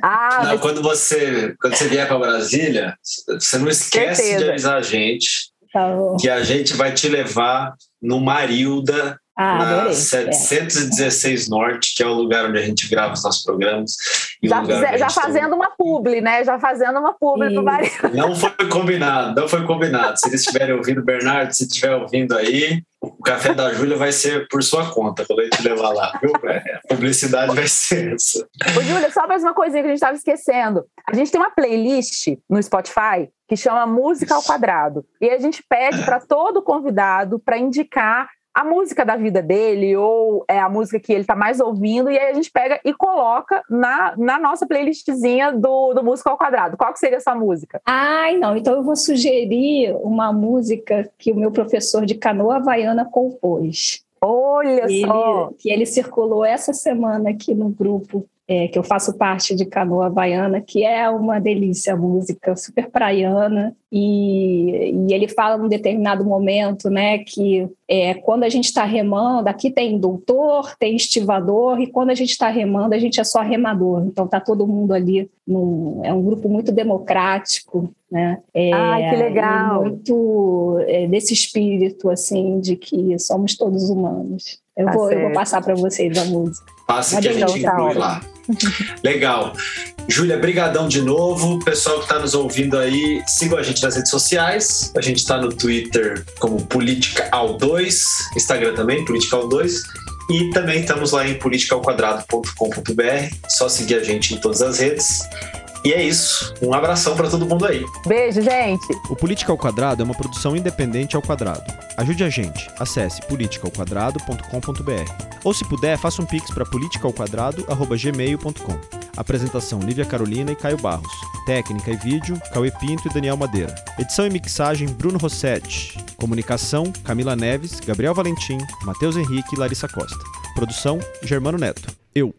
Ah, não, mas... quando, você, quando você vier para Brasília, você não esquece Certeza. de avisar a gente tá que a gente vai te levar no Marilda, ah, na adorei, 716 é. Norte, que é o lugar onde a gente grava os nossos programas. Já, já fazendo uma publi, né? Já fazendo uma publi marido. Não foi combinado, não foi combinado. Se eles estiverem ouvindo, Bernardo, se estiver ouvindo aí, o café da Júlia vai ser por sua conta, quando a gente levar lá, viu? É, a publicidade vai ser essa. Ô, Júlia, só mais uma coisinha que a gente estava esquecendo. A gente tem uma playlist no Spotify que chama Música ao Quadrado. E a gente pede para todo convidado para indicar a música da vida dele ou é a música que ele está mais ouvindo e aí a gente pega e coloca na, na nossa playlistzinha do, do Música ao Quadrado. Qual que seria essa música? Ai, não. Então eu vou sugerir uma música que o meu professor de canoa havaiana compôs. Olha ele, só! Que ele circulou essa semana aqui no grupo é, que eu faço parte de Canoa Havaiana, que é uma delícia a música, super praiana, e, e, ele fala num determinado momento, né, que é, quando a gente está remando, aqui tem doutor, tem estivador, e quando a gente está remando, a gente é só remador. Então tá todo mundo ali, num, é um grupo muito democrático, né? É, Ai, que legal! Muito é, desse espírito, assim, de que somos todos humanos. Eu, tá vou, eu vou passar para vocês a música. Passe que a gente inclui lá. Legal. Júlia, brigadão de novo. Pessoal que está nos ouvindo aí, sigam a gente nas redes sociais. A gente está no Twitter como Política ao 2, Instagram também, Política ao 2. E também estamos lá em politicaoquadrado.com.br. Só seguir a gente em todas as redes. E é isso. Um abração para todo mundo aí. Beijo, gente. O Política ao Quadrado é uma produção independente ao quadrado. Ajude a gente. Acesse politicaoquadrado.com.br. Ou se puder, faça um pix para politicaoquadrado@gmail.com. Apresentação Lívia Carolina e Caio Barros. Técnica e vídeo Cauê Pinto e Daniel Madeira. Edição e mixagem Bruno Rossetti. Comunicação Camila Neves, Gabriel Valentim, Matheus Henrique e Larissa Costa. Produção Germano Neto. Eu.